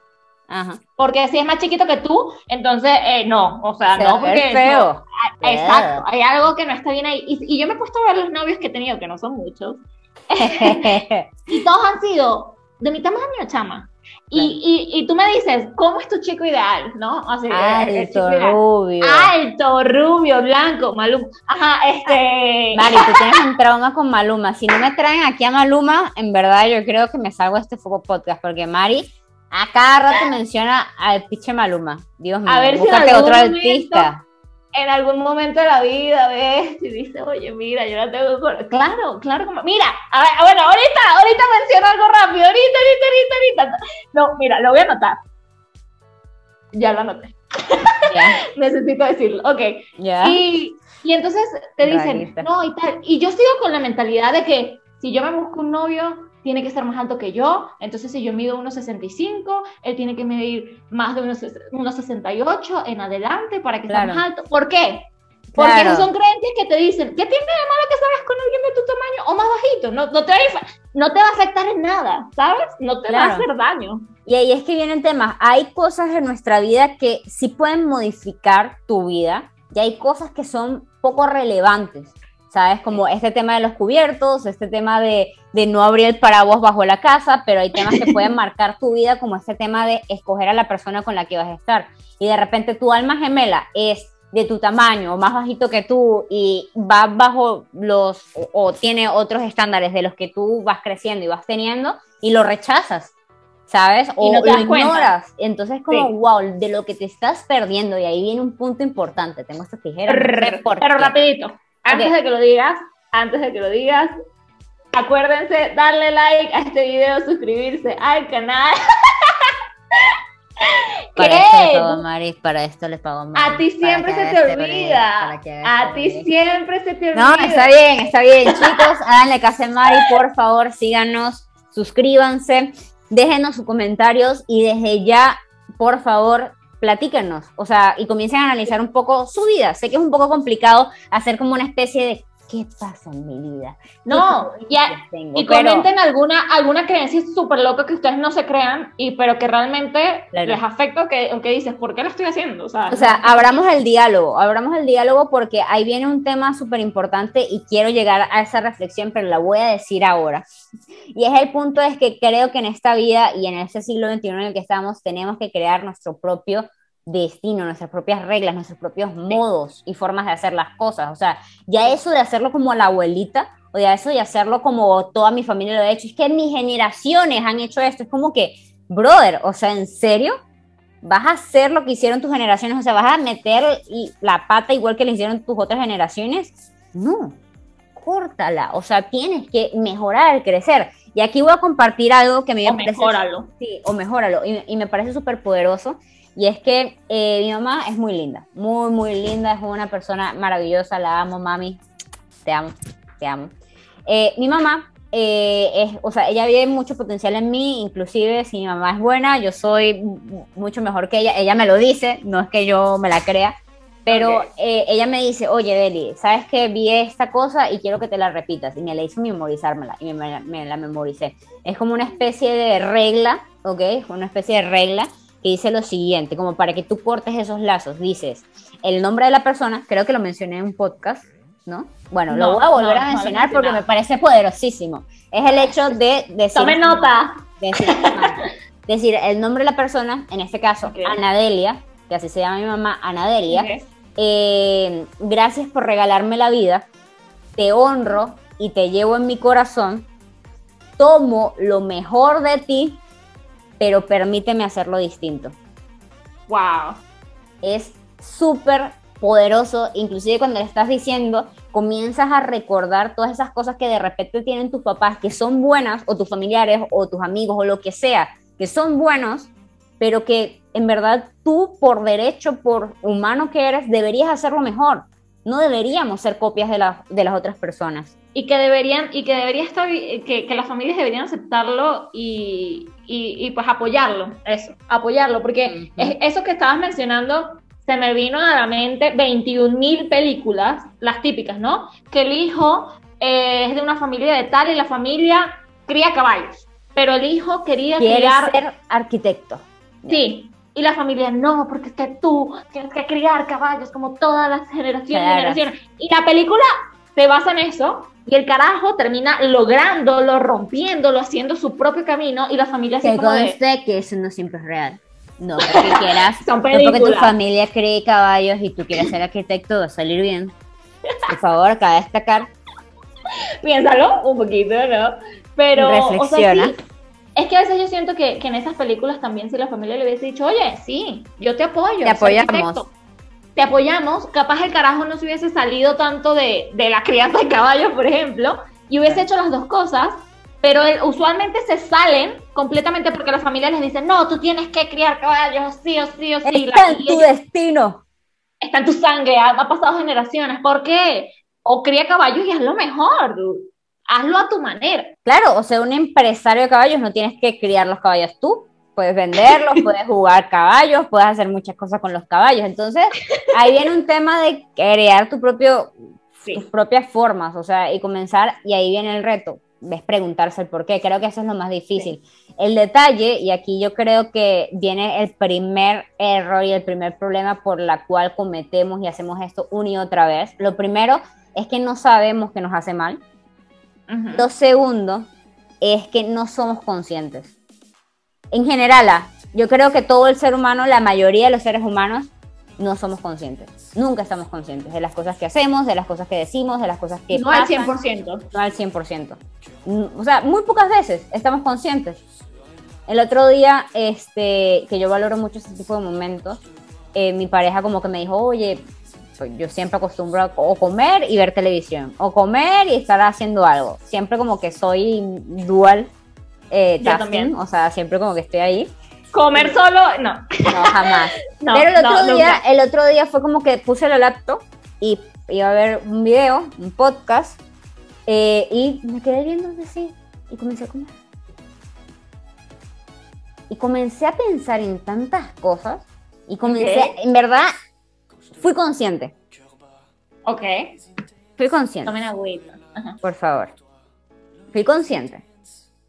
Porque si es más chiquito que tú, entonces eh, no, o sea, no, porque es feo. exacto, hay algo que no está bien ahí. Y, yo me he puesto a ver los novios que he tenido, que no son muchos, *laughs* *laughs* y todos han sido de mi tamaño, chama. Y, y, tú me dices, ¿cómo es tu chico ideal? ¿No? alto, rubio. Alto, rubio, blanco, Maluma. Ajá, este. *laughs* Mari, tú tienes un trauma con Maluma. Si no me traen aquí a Maluma, en verdad yo creo que me salgo de este foco podcast, porque Mari a cada rato menciona al piche Maluma. Dios mío, a ver búscate si otro artista. En algún momento de la vida ves y dice, oye, mira, yo la tengo. Claro, claro, como... mira, a ver, bueno, ahorita, ahorita menciono algo rápido, ahorita, ahorita, ahorita, ahorita. No, mira, lo voy a anotar. Ya lo anoté. *laughs* Necesito decirlo, ok. Y, y entonces te dicen, no, y tal. Y yo sigo con la mentalidad de que si yo me busco un novio, tiene que ser más alto que yo, entonces si yo mido 1,65, él tiene que medir más de 1,68 en adelante para que sea más alto. ¿Por qué? Porque son creencias que te dicen, ¿qué tiene de malo que salgas con alguien de tu tamaño o más bajito? No, no, te, va a, no te va a afectar en nada, ¿sabes? No te va a hacer daño. Y ahí es que vienen temas. Hay cosas en nuestra vida que sí pueden modificar tu vida y hay cosas que son poco relevantes. ¿Sabes? Como este tema de los cubiertos, este tema de, de, no abrir el paraguas bajo la casa, pero hay temas que pueden *laughs* marcar tu vida, como este tema de escoger a la persona con la que vas a estar. Y de repente tu alma gemela es de tu tamaño o más bajito que tú y va bajo los o, tiene otros estándares de los que tú vas creciendo y vas teniendo y lo rechazas. ¿sabes? O lo ignoras. Entonces, como, wow, de lo que te estás perdiendo. Y ahí viene un punto importante. Tengo esta tijera. pero rapidito antes de que lo digas, antes de que lo digas, acuérdense darle like a este video, suscribirse al canal. *laughs* Para esto le pago Maris, para esto le pago Maris. A ti siempre se te olvida. a ti siempre se te olvida. No, está bien, está bien. *laughs* Chicos, háganle caso a Mari, por favor, síganos, suscríbanse, déjenos sus comentarios y desde ya, por favor, platíquenos, o sea, y comiencen a analizar un poco su vida. Sé que es un poco complicado hacer como una especie de ¿qué pasa en mi vida? No, ya, y comenten alguna, alguna creencia súper loca que ustedes no se crean, y, pero que realmente les afecta que, que dices, ¿por qué lo estoy haciendo? O sea, o sea abramos el diálogo, abramos el diálogo porque ahí viene un tema súper importante y quiero llegar a esa reflexión, pero la voy a decir ahora. Y es el punto es que creo que en esta vida y en este siglo XXI en el que estamos tenemos que crear nuestro propio destino, nuestras propias reglas, nuestros propios modos y formas de hacer las cosas. O sea, ya eso de hacerlo como la abuelita, o ya eso de hacerlo como toda mi familia lo ha hecho, es que mis generaciones han hecho esto, es como que, brother, o sea, ¿en serio? ¿Vas a hacer lo que hicieron tus generaciones? O sea, ¿vas a meter la pata igual que le hicieron tus otras generaciones? No, córtala, o sea, tienes que mejorar, crecer. Y aquí voy a compartir algo que me... O mejóralo. Sí, o mejóralo. Y, y me parece súper poderoso y es que eh, mi mamá es muy linda, muy, muy linda, es una persona maravillosa, la amo, mami, te amo, te amo. Eh, mi mamá, eh, es, o sea, ella ve mucho potencial en mí, inclusive si mi mamá es buena, yo soy mucho mejor que ella, ella me lo dice, no es que yo me la crea, pero ella me dice, oye, Deli, ¿sabes que vi esta cosa y quiero que te la repitas? Y me la hizo memorizármela y me, me la memoricé. Es como una especie de regla, ¿ok? Una especie de regla que dice lo siguiente, como para que tú cortes esos lazos, dices el nombre de la persona, creo que lo mencioné en un podcast, ¿no? Bueno, lo voy a volver a mencionar porque me parece poderosísimo. Es el hecho de decir... Tome nota. Decir, el nombre de la persona, en este caso, Anadelia, que así se llama mi mamá, Anadelia. Eh, gracias por regalarme la vida, te honro y te llevo en mi corazón, tomo lo mejor de ti pero permíteme hacerlo distinto. Wow. Es súper poderoso, inclusive cuando le estás diciendo, comienzas a recordar todas esas cosas que de repente tienen tus papás, que son buenas, o tus familiares, o tus amigos, o lo que sea, que son buenos, pero que en verdad tú, por derecho, por humano que eres, deberías hacerlo mejor. No deberíamos ser copias de, de las otras personas. Y que deberían y que debería estar que, que las familias deberían aceptarlo y, y, pues apoyarlo eso apoyarlo porque eso que estabas mencionando se me vino a la mente 21 mil películas las típicas no que el hijo eh, es de una familia de tal y la familia cría caballos pero el hijo quería criar ser arquitecto. Sí y la familia no, porque es que tú tienes que criar caballos como todas las generaciones, generaciones. Y la película se basa en eso y el carajo termina lográndolo, rompiéndolo, haciendo su propio camino y la familia se conste que eso no siempre es real. No porque *laughs* quieras, no porque tu familia cree caballos y tú quieras ser arquitecto, va a salir bien. Por favor, acaba de destacar. *laughs* Piénsalo un poquito, ¿no? Pero, Reflexiona. Es que a veces yo siento que, que, en esas películas también si la familia le hubiese dicho, oye, sí, yo te apoyo. Te apoyamos te apoyamos, capaz el carajo no se hubiese salido tanto de, de la crianza de caballos, por ejemplo, y hubiese hecho las dos cosas, pero usualmente se salen completamente porque la familia les dice, no, tú tienes que criar caballos, sí o sí o sí. Está en tu destino. Está en tu sangre, ha, ha, pasado generaciones. ¿Por qué? O cría caballos y hazlo mejor, hazlo a tu manera. Claro, o sea, un empresario de caballos no tienes que criar los caballos tú, puedes venderlos, *laughs* puedes jugar caballos, puedes hacer muchas cosas con los caballos. Entonces, ahí viene un tema de crear tu propio, tus propias formas, o sea, y comenzar, y ahí viene el reto, es preguntarse el por qué. Creo que eso es lo más difícil. El detalle, y aquí yo creo que viene el primer error y el primer problema por la cual cometemos y hacemos esto una y otra vez. Lo primero es que no sabemos que nos hace mal. Lo segundo es que no somos conscientes en general, ah, yo creo que todo el ser humano, la mayoría de los seres humanos, no somos conscientes. Nunca estamos conscientes de las cosas que hacemos, de las cosas que decimos, de las cosas que no al 100%. No al 100%. O sea, muy pocas veces estamos conscientes. El otro día, este, que yo valoro mucho ese tipo de momentos, eh, mi pareja como que me dijo, oye, yo siempre acostumbro a o comer y ver televisión, o comer y estar haciendo algo. Siempre como que soy dual eh, también. o sea, siempre como que estoy ahí. Comer solo, no. No, jamás. *laughs* Pero el otro, día, el otro día fue como que puse la laptop y iba a ver un video, un podcast, eh, y me quedé viendo así y comencé a comer. Y comencé a pensar en tantas cosas y comencé, en verdad, fui consciente. Ok. fui consciente. Tomen agüita. Por favor. Fui consciente.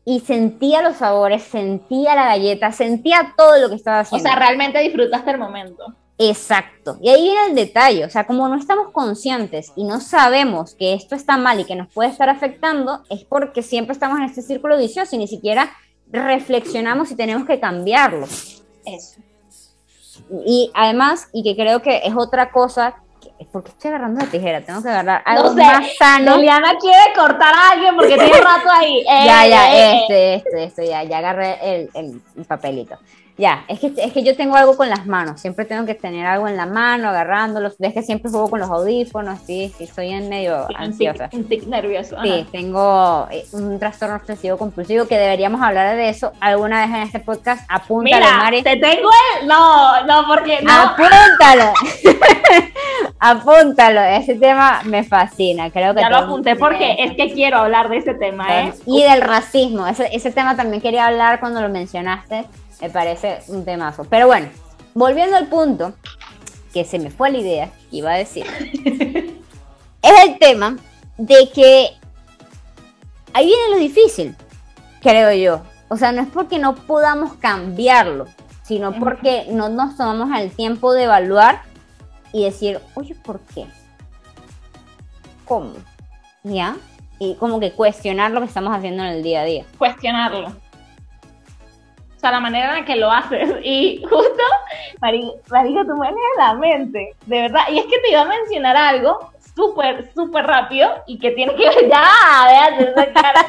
Y sentía los sabores, sentía la galleta, sentía todo lo que estaba haciendo. O sea, realmente disfrutaste el momento. Exacto. Y ahí viene el detalle. O sea, como no estamos conscientes y no sabemos que esto está mal y que nos puede estar afectando, es porque siempre estamos en este círculo vicioso y ni siquiera reflexionamos y tenemos que cambiarlo. Eso. Y además, y que creo que es otra cosa, porque estoy agarrando la tijera, tengo que agarrar algo más sano. Liliana quiere cortar a alguien porque tiene rato ahí. *laughs* ya, ya, eh, eh, este, este, este, ya, ya agarré el, el papelito. Ya, es que, es que yo tengo algo con las manos, siempre tengo que tener algo en la mano, agarrándolos, ves que siempre juego con los audífonos, sí, sí, soy en medio ansiosa. Un tic, nervioso. Sí, tengo eh, un trastorno obsesivo compulsivo que deberíamos hablar de eso alguna vez en este podcast. Apúntalo, Mira, Mari. te tengo el... No, no, porque no. Apúntalo. *laughs* Apúntalo, ese tema me fascina, creo que... Ya lo apunté porque es que quiero hablar de ese tema, ¿eh? Y del racismo, ese, ese tema también quería hablar cuando lo mencionaste me parece un temazo. Pero bueno, volviendo al punto, que se me fue la idea, iba a decir, *laughs* es el tema de que ahí viene lo difícil, creo yo. O sea, no es porque no podamos cambiarlo, sino porque no nos tomamos el tiempo de evaluar y decir, oye, ¿por qué? ¿Cómo? ¿Ya? Y como que cuestionar lo que estamos haciendo en el día a día. Cuestionarlo. O sea, la manera en la que lo haces. Y justo, Marico, tú manejas la mente, de verdad. Y es que te iba a mencionar algo súper, súper rápido y que tiene que ver, *laughs* ya, esa cara.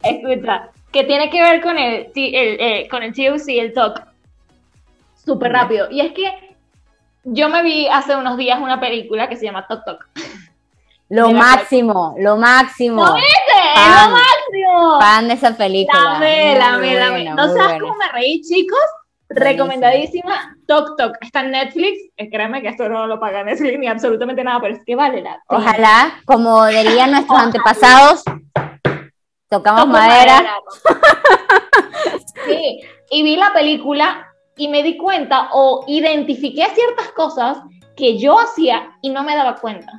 Escucha, que tiene que ver con el, el, eh, con el TUC, el TOC. Súper rápido. Y es que yo me vi hace unos días una película que se llama Tok Tok. Lo máximo, lo máximo. ¿No viste? lo máximo. Fan de esa película. Dame, dame, dame. ¿No sabes cómo me reí, chicos? Recomendadísima, Tok Tok. Está en Netflix. Eh, créeme que esto no lo paga Netflix ni absolutamente nada, pero es que vale la Ojalá, como dirían nuestros antepasados, tocamos madera. *laughs* sí, y vi la película y me di cuenta o identifiqué ciertas cosas que yo hacía y no me daba cuenta.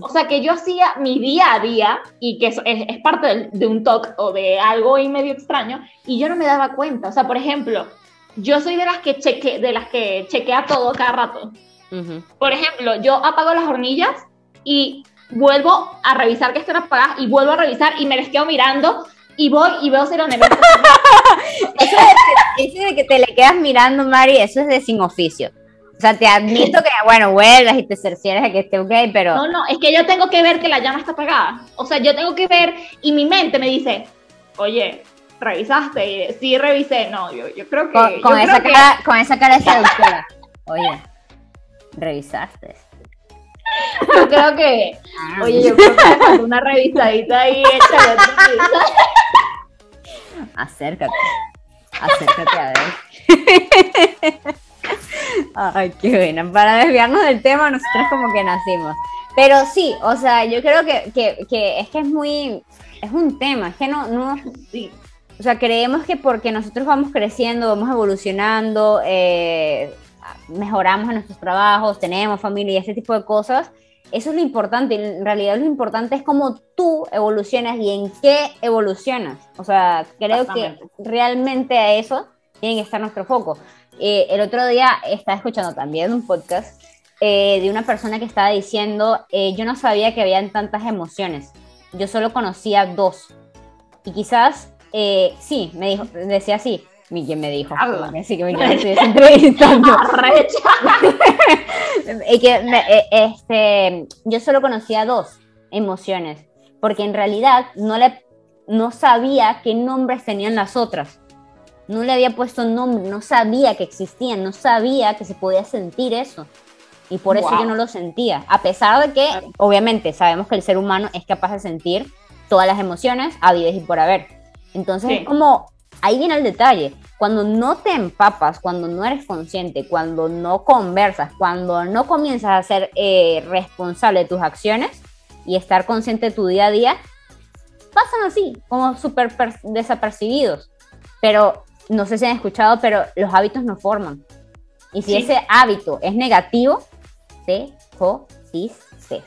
O sea, que yo hacía mi día a día y que es, es, parte de, un talk o de algo ahí medio extraño y yo no me daba cuenta. O sea, por ejemplo, yo soy de las que cheque, de las que chequea todo cada rato. Por ejemplo, yo apago las hornillas y vuelvo a revisar que estén apagadas y vuelvo a revisar y me les quedo mirando y voy y veo cero *laughs* eso, eso de que te le quedas mirando, Mari, eso es de sin oficio. O sea, te admito que, bueno, vuelvas y te cercieres de que esté ok, pero... No, no, es que yo tengo que ver que la llama está apagada. O sea, yo tengo que ver y mi mente me dice, oye, ¿revisaste? Sí, revisé. No, yo, yo creo que... Con, esa, cara, con esa cara de seductora. Oye, ¿revisaste? Yo creo que... Ah. Oye, yo creo que una revisadita ahí hecha Acércate. Acércate a ver. *laughs* Ay, qué buena. Para desviarnos del tema, nosotros como que nacimos. Pero sí, o sea, yo creo que, que, es que es muy, es un tema, es que no, no, sí. o sea, creemos que porque nosotros vamos creciendo, vamos evolucionando, eh, mejoramos en nuestros trabajos, tenemos familia y ese tipo de cosas, eso es lo importante. En realidad lo importante es cómo tú evolucionas y en qué evolucionas. O sea, creo que realmente a eso tiene que estar nuestro foco. Eh, el otro día estaba escuchando también un podcast eh, de una persona que estaba diciendo, eh, yo no sabía que habían tantas emociones, yo solo conocía dos. Y quizás, sí, me dijo, decía así, ¿quién me dijo? Sí, que me entrevistando. *laughs* y que este, yo solo conocía dos emociones, porque en realidad no, le, no sabía qué nombres tenían las otras no le había puesto nombre, no sabía que existían, no sabía que se podía sentir eso. Y por eso yo no lo sentía. A pesar de que, obviamente, sabemos que el ser humano es capaz de sentir todas las emociones habidas y por haber. Entonces, es como, ahí viene el detalle. Cuando no te empapas, cuando no eres consciente, cuando no conversas, cuando no comienzas a ser eh, responsable de tus acciones y estar consciente de tu día a día, pasan así, como súper desapercibidos. Pero no sé si han escuchado, pero los hábitos no forman. Y si ese hábito es negativo, te jodiste.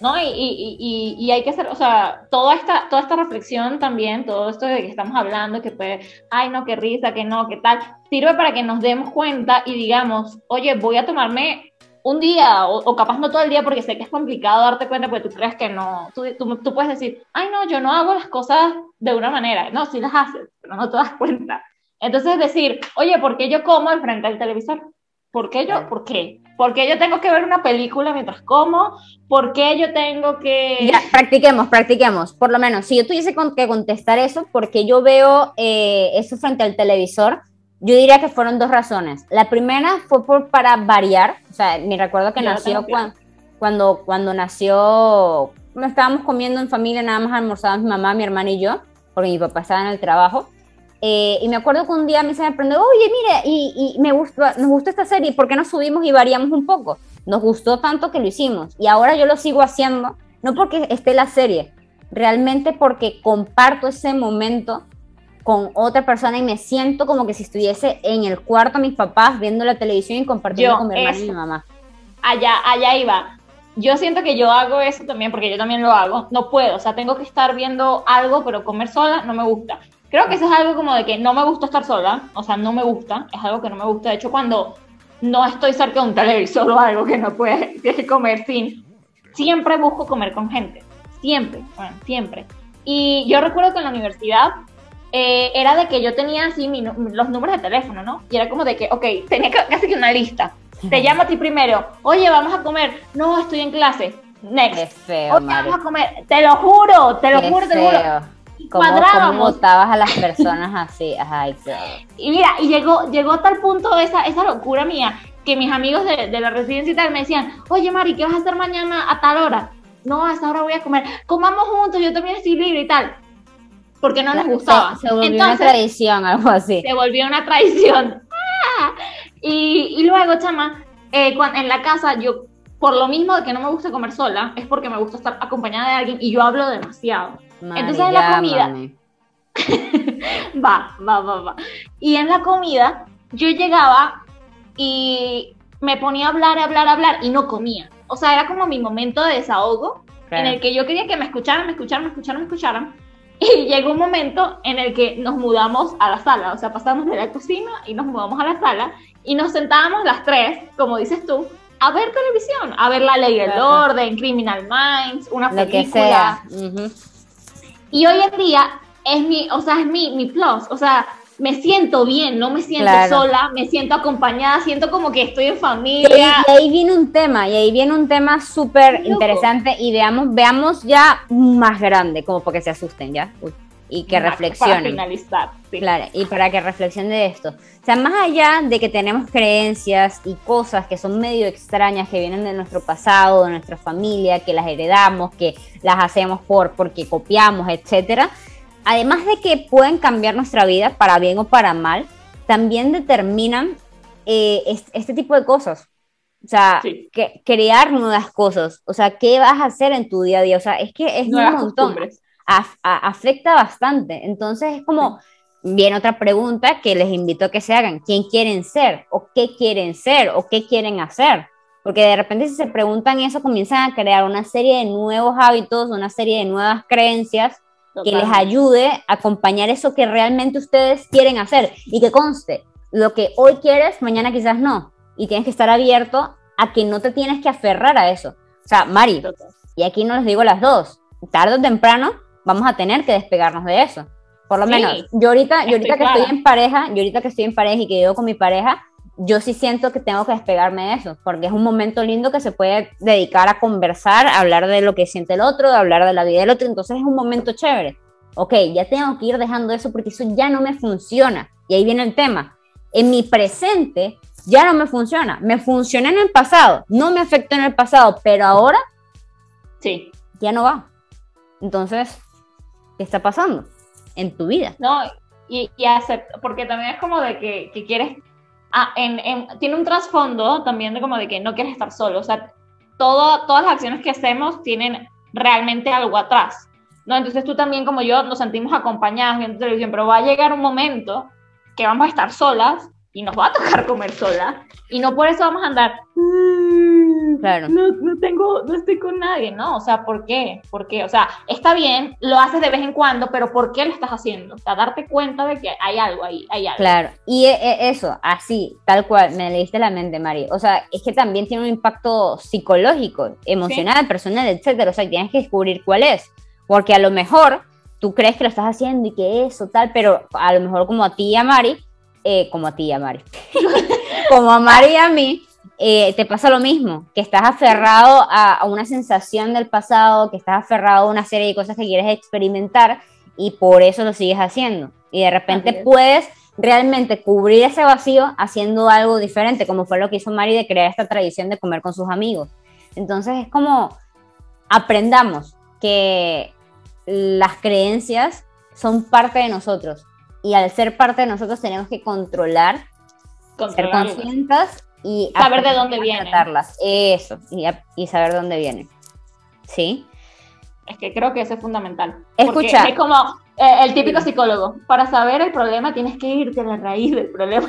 ¿no? Y, y, y, hay que hacer, o sea, toda esta, toda esta reflexión también, todo esto de que estamos hablando, que puede, ay, no, qué risa, que no, qué tal, sirve para que nos demos cuenta y digamos, oye, voy a tomarme un día, o, capaz no todo el día, porque sé que es complicado darte cuenta, porque tú crees que no, tú, tú, tú, puedes decir, ay, no, yo no hago las cosas de una manera, no, sí las haces, pero no te das cuenta. Entonces decir, oye, ¿por qué yo como enfrente del televisor? ¿Por qué yo? ¿Por qué? ¿Por qué yo tengo que ver una película mientras como? ¿Por qué yo tengo que...? Ya, practiquemos, practiquemos. Por lo menos, si yo tuviese que contestar eso, porque yo veo eh, eso frente al televisor, yo diría que fueron dos razones. La primera fue por, para variar. O sea, me recuerdo que nació cuando, cuando, cuando nació... Estábamos comiendo en familia, nada más almorzábamos mi mamá, mi hermana y yo, porque mi papá estaba en el trabajo. Eh, y me acuerdo que un día a mí se me aprendió, oye, mire, y, me gusta, nos gustó esta serie, ¿por qué no subimos y variamos un poco? Nos gustó tanto que lo hicimos. Y ahora yo lo sigo haciendo, no porque esté la serie, realmente porque comparto ese momento con otra persona y me siento como que si estuviese en el cuarto de mis papás viendo la televisión y compartiendo con mi hermana y mi mamá. Allá, allá iba. Yo siento que yo hago eso también porque yo también lo hago. No puedo, o sea, tengo que estar viendo algo, pero comer sola no me gusta. Creo que eso es algo como de que no me gusta estar sola, o sea, no me gusta, es algo que no me gusta. De hecho, cuando no estoy cerca de un televisor *laughs* o algo que no puede que comer sin, siempre busco comer con gente, siempre, bueno, siempre. Y yo recuerdo que en la universidad eh, era de que yo tenía así los números de teléfono, ¿no? Y era como de que, ok, tenía casi que una lista. Te llamo a ti primero, oye, vamos a comer. No, estoy en clase. Next. Qué feo, oye, vamos a comer. Te lo juro, te lo juro, te lo juro ¿Cómo, votabas a las personas así? Ay, Y mira, y llegó, llegó a tal punto esa, esa locura mía que mis amigos de, de, la residencia y tal me decían, oye Mari, ¿qué vas a hacer mañana a tal hora? No, a esa hora voy a comer. Comamos juntos, yo también estoy libre y tal. Porque no les gustaba. Se, volvió una tradición, algo así. Se volvió una tradición. ¡Ah! *laughs* Y, y, luego, chama, eh, cuando, en la casa yo, por lo mismo de que no me gusta comer sola, es porque me gusta estar acompañada de alguien y yo hablo demasiado. Entonces en la comida... *laughs* va, va, va, va. Y en la comida yo llegaba y me ponía a hablar, a hablar, a hablar y no comía. O sea, era como mi momento de desahogo en el que yo quería que me escucharan, me escucharan, me escucharan, me escucharan. Y llegó un momento en el que nos mudamos a la sala, o sea, pasamos de la cocina y nos mudamos a la sala y nos sentábamos las tres, como dices tú, a ver televisión, a ver La Ley del Orden, Criminal Minds, una película. Lo que sea. Y hoy en día es mi, o sea, es mi, mi plus, o sea, me siento bien, no me siento sola, me siento acompañada, siento como que estoy en familia. Y, ahí viene un tema, y ahí viene un tema súper interesante y veamos, veamos ya más grande, como porque se asusten ya. y que reflexionen. Para finalizar. Claro, y para que reflexionen de esto. O sea, más allá de que tenemos creencias y cosas que son medio extrañas, que vienen de nuestro pasado, de nuestra familia, que las heredamos, que las hacemos por porque copiamos, etcétera, además de que pueden cambiar nuestra vida para bien o para mal, también determinan eh, este, tipo de cosas. O sea, que, crear nuevas cosas. O sea, ¿qué vas a hacer en tu día a día? O sea, es que es un montón. afecta bastante. Entonces es como, viene otra pregunta que les invito a que se hagan. ¿Quién quieren ser? ¿O qué quieren ser? ¿O qué quieren hacer? Porque de repente si se preguntan eso, comienzan a crear una serie de nuevos hábitos, una serie de nuevas creencias que les ayude a acompañar eso que realmente ustedes quieren hacer. Y que conste, lo que hoy quieres, mañana quizás no. Y tienes que estar abierto a que no te tienes que aferrar a eso. O sea, Mari, y aquí no les digo las dos, tarde o temprano vamos a tener que despegarnos de eso. Por lo menos, yo ahorita, yo ahorita que estoy en pareja, yo ahorita que estoy en pareja y que vivo con mi pareja, yo sí siento que tengo que despegarme de eso, porque es un momento lindo que se puede dedicar a conversar, a hablar de lo que siente el otro, de hablar de la vida del otro, entonces es un momento chévere. Ok, ya tengo que ir dejando eso porque eso ya no me funciona. Y ahí viene el tema. En mi presente ya no me funciona. Me funcionó en el pasado, no me afectó en el pasado, pero ahora sí. ya no va. Entonces, ¿qué está pasando en tu vida? No, y, y acepto, porque también es como de que, que quieres Ah, en, tiene un trasfondo también de como de que no quieres estar solo, o sea, todo, todas las acciones que hacemos tienen realmente algo atrás, ¿no? Entonces tú también como yo nos sentimos acompañados en televisión, pero va a llegar un momento que vamos a estar solas y nos va a tocar *laughs* comer sola y no por eso vamos a andar claro no, no tengo no estoy con nadie no o sea ¿por qué? ¿por qué? o sea está bien lo haces de vez en cuando pero ¿por qué lo estás haciendo? o sea darte cuenta de que hay algo ahí hay algo claro y e, e, eso así tal cual me leíste la mente Mari o sea es que también tiene un impacto psicológico emocional personal etcétera o sea tienes que descubrir cuál es porque a lo mejor tú crees que lo estás haciendo y que eso tal pero a lo mejor como a ti y a Mari eh, como a ti a Mari, *laughs* como a Mari y a mí, eh, te pasa lo mismo, que estás aferrado a, una sensación del pasado, que estás aferrado a una serie de cosas que quieres experimentar y por eso lo sigues haciendo. Y de repente puedes realmente cubrir ese vacío haciendo algo diferente, como fue lo que hizo Mari de crear esta tradición de comer con sus amigos. Entonces es como aprendamos que las creencias son parte de nosotros y al ser parte de nosotros tenemos que controlar, ser conscientes y saber de dónde vienen. Eso, y, y, saber de dónde vienen. ¿Sí? Es que creo que eso es fundamental. Escucha. Es como eh, el típico psicólogo. Para saber el problema tienes que irte a la raíz del problema.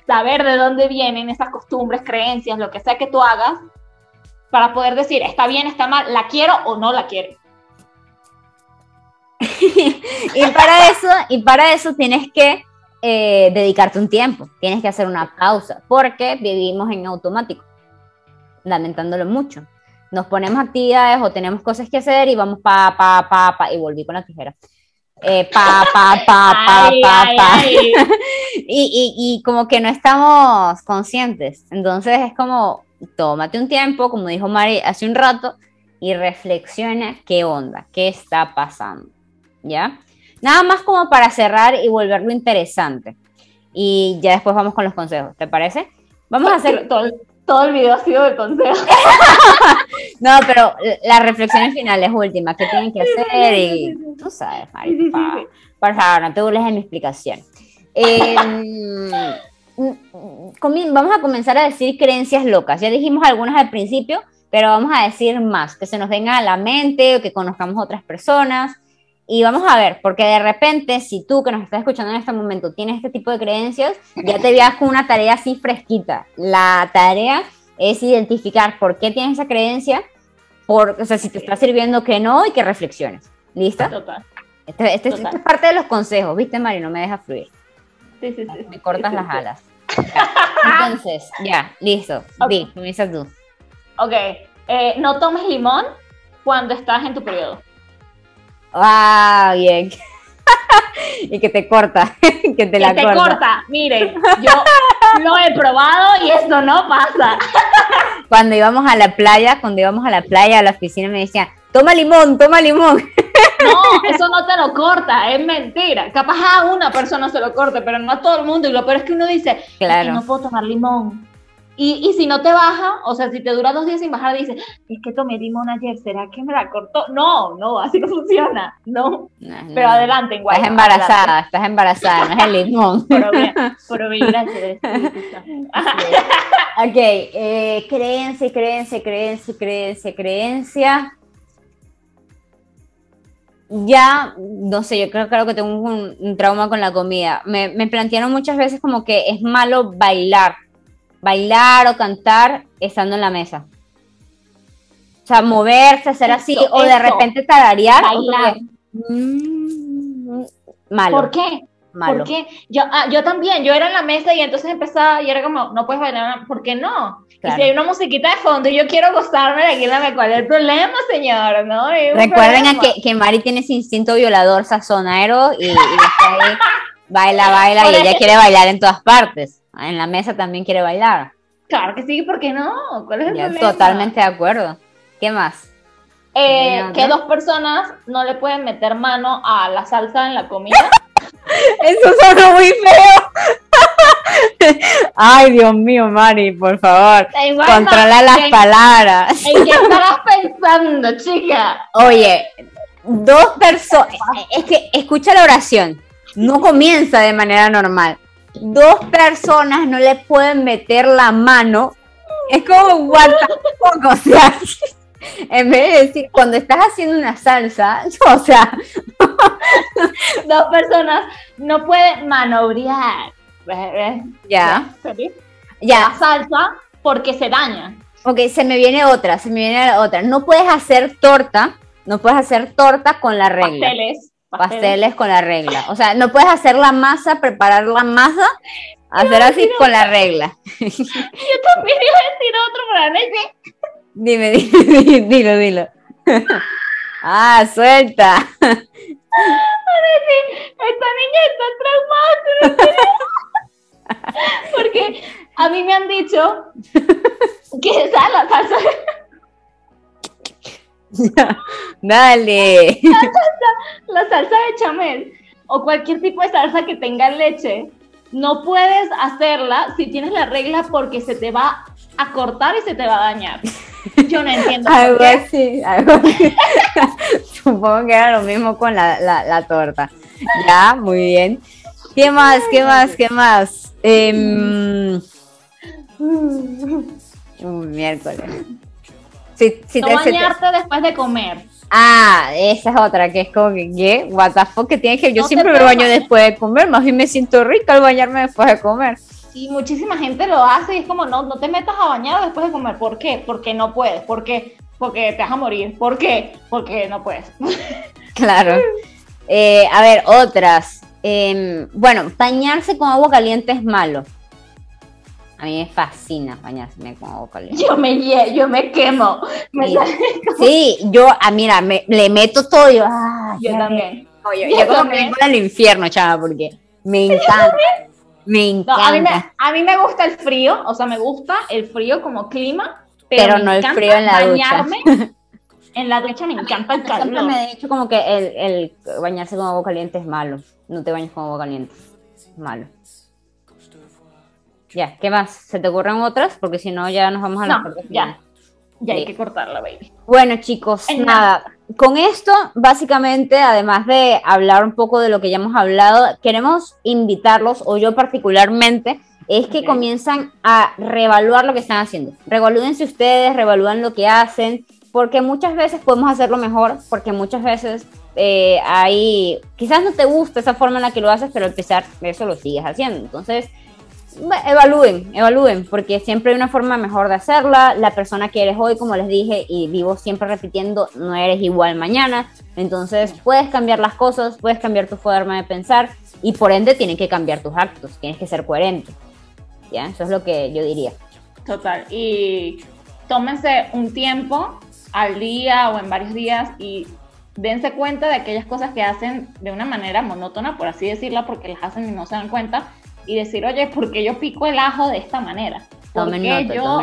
*laughs* saber de dónde vienen esas costumbres, creencias, lo que sea que tú hagas, para poder decir, está bien, está mal, la quiero o no la quiero. Y para eso, y para eso tienes que eh, dedicarte un tiempo, tienes que hacer una pausa, porque vivimos en automático, lamentándolo mucho. Nos ponemos actividades o tenemos cosas que hacer y vamos pa, pa, pa, pa, y volví con la tijera. Eh, pa, pa, pa, pa, *laughs* pa, pa. *laughs* y, y, y como que no estamos conscientes. Entonces es como, tómate un tiempo, como dijo Mari hace un rato, y reflexiona qué onda, qué está pasando. ¿Ya? Nada más como para cerrar y volverlo interesante. Y ya después vamos con los consejos, ¿te parece? Vamos a hacer... *laughs* Todo, todo el video ha sido de consejos. *laughs* no, pero las reflexiones finales últimas, ¿qué tienen que hacer? Y tú sabes, Mari, por favor, no te burles en mi explicación. Em, *laughs* vamos a comenzar a decir creencias locas. Ya dijimos algunas al principio, pero vamos a decir más, que se nos venga a la mente o que conozcamos otras personas. Y vamos a ver, porque de repente, si tú que nos estás escuchando en este momento tienes este tipo de creencias, ya te *laughs* veas con una tarea así fresquita. La tarea es identificar por qué tienes esa creencia, por, o sea, si te está sirviendo que no y que reflexiones. ¿Lista? Total. Este, este, este es parte de los consejos, ¿viste, Mari? No me dejas fluir. Sí, sí, sí. Me cortas las alas. *laughs* Entonces, ya, listo. Okay. comienza tú. Ok. Eh, no tomes limón cuando estás en tu periodo. Ah, bien. *laughs* y que te corta, *laughs* que te la te corta. Miren, yo lo he probado y esto no pasa. *laughs* Cuando íbamos a la playa, cuando íbamos a la playa, a la oficina, me decían, toma limón, toma limón. No, eso no te lo corta, es mentira. Capaz a una persona se lo corte, pero no a todo el mundo. Y lo peor es que uno dice, claro. no puedo tomar limón. Y, y, si no te baja, o sea, si te dura dos días sin bajar, dices, es que tomé limón ayer, ¿será que me la cortó? No, no, así no *laughs* funciona, no. Pero adelante, igual. Estás embarazada, estás embarazada, no es el limón. *laughs* Pero bien, *laughs* pero bien, gracias. ok, eh, creencia, creencia, creencia, creencia, creencia. Ya, no sé, yo creo, creo que tengo un, un trauma con la comida. Me, me plantearon muchas veces como que es malo bailar bailar o cantar estando en la mesa. O sea, moverse, hacer así, o de repente tararear. Bailar. Mm, malo. ¿Por qué? Malo. ¿Por qué? Yo, ah, yo también, yo era en la mesa y entonces empezaba y era como, no puedes bailar, ¿por qué no? Y si hay una musiquita de fondo y yo quiero gozarme de aquí, dame cuál es el problema, señor, ¿no? Recuerden a que, que, Mari tiene ese instinto violador sazonero y, y baila, *laughs* baila y ella quiere bailar en todas partes en la mesa también quiere bailar. Claro que sí, ¿por qué no? ¿Cuál es el problema? Totalmente de acuerdo. ¿Qué más? Eh, que dos personas no le pueden meter mano a la salsa en la comida. *laughs* Eso suena muy feo. *laughs* Ay, Dios mío, Mari, por favor. Controla las palabras. ¿En qué *laughs* estarás pensando, chica? Oye, dos personas. Es que escucha la oración. No comienza de manera normal dos personas no le pueden meter la mano, es como what o sea, *laughs* en vez de decir, cuando estás haciendo una salsa, *laughs* o sea, *laughs* dos personas no pueden manobrear. Ya. Ya. La salsa porque se daña. Ok, se me viene otra, se me viene otra. No puedes hacer torta, no puedes hacer torta con la regla. Pasteles. *laughs* Pasteles, con la regla. O sea, no puedes hacer la masa, preparar la masa, hacer así con la regla. *laughs* Yo también iba a decir otro, pero no Dime, *laughs* dime, dilo, dilo. ah, suelta. esta niña está traumada. Porque a mí me han dicho que esa la salsa. Dale. La salsa, la salsa de chamel o cualquier tipo de salsa que tenga leche, no puedes hacerla si tienes la regla porque se te va a cortar y se te va a dañar. Yo no entiendo. *laughs* algo así, *laughs* Supongo que era lo mismo con la, la, torta. Ya, muy bien. ¿Qué más? ¿Qué más? ¿Qué más? *laughs* Eh, miércoles. Si, si no bañarte después de comer. Ah, esa es otra, que es como que, ¿qué? What the fuck, que tienes que. Yo siempre me baño después de comer, más bien me siento rica al bañarme después de comer. Y muchísima gente lo hace y es como, no, no te metas a bañar después de comer. ¿Por qué? Porque no puedes. ¿Por qué? Porque te vas a morir. ¿Por qué? Porque no puedes. *laughs* Claro. Eh, a ver, otras. Em, bueno, bañarse con agua caliente es malo. A mí me fascina bañarse con agua caliente. Yo me, yo me quemo. sí, yo, ah, mira, me, le meto todo. Yo, ah, yo también. yo, yo, como que vengo al infierno, chava, porque me encanta. Me encanta. a, mí me, gusta el frío, o sea, me gusta el frío como clima, pero, no el frío en la bañarme. ducha. *laughs* En la ducha me encanta el calor. Siempre me he dicho como que el, el, bañarse con agua caliente es malo. No te bañes con agua caliente. Es malo. Ya, ¿qué más? ¿Se te ocurren otras? Porque si no, ya nos vamos a la no, Ya, ya hay que cortarla, baby. Bueno, chicos, nada. Con esto, básicamente, además de hablar un poco de lo que ya hemos hablado, queremos invitarlos, o yo particularmente, es que comienzan a reevaluar lo que están haciendo. Revalúdense ustedes, revalúen lo que hacen, porque muchas veces podemos hacerlo mejor, porque muchas veces eh, hay, quizás no te gusta esa forma en la que lo haces, pero al pesar de eso lo sigues haciendo. Entonces, evalúen, evalúen, porque siempre hay una forma mejor de hacerla. La persona que eres hoy, como les dije, y vivo siempre repitiendo, no eres igual mañana. Entonces puedes cambiar las cosas, puedes cambiar tu forma de pensar y por ende tienen que cambiar tus actos, tienes que ser coherente. ¿Ya? Eso es lo que yo diría. Total. Y tómense un tiempo al día o en varios días y dense cuenta de aquellas cosas que hacen de una manera monótona, por así decirla, porque las hacen y no se dan cuenta y decir, oye, ¿por qué yo pico el ajo de esta manera? ¿Por qué yo,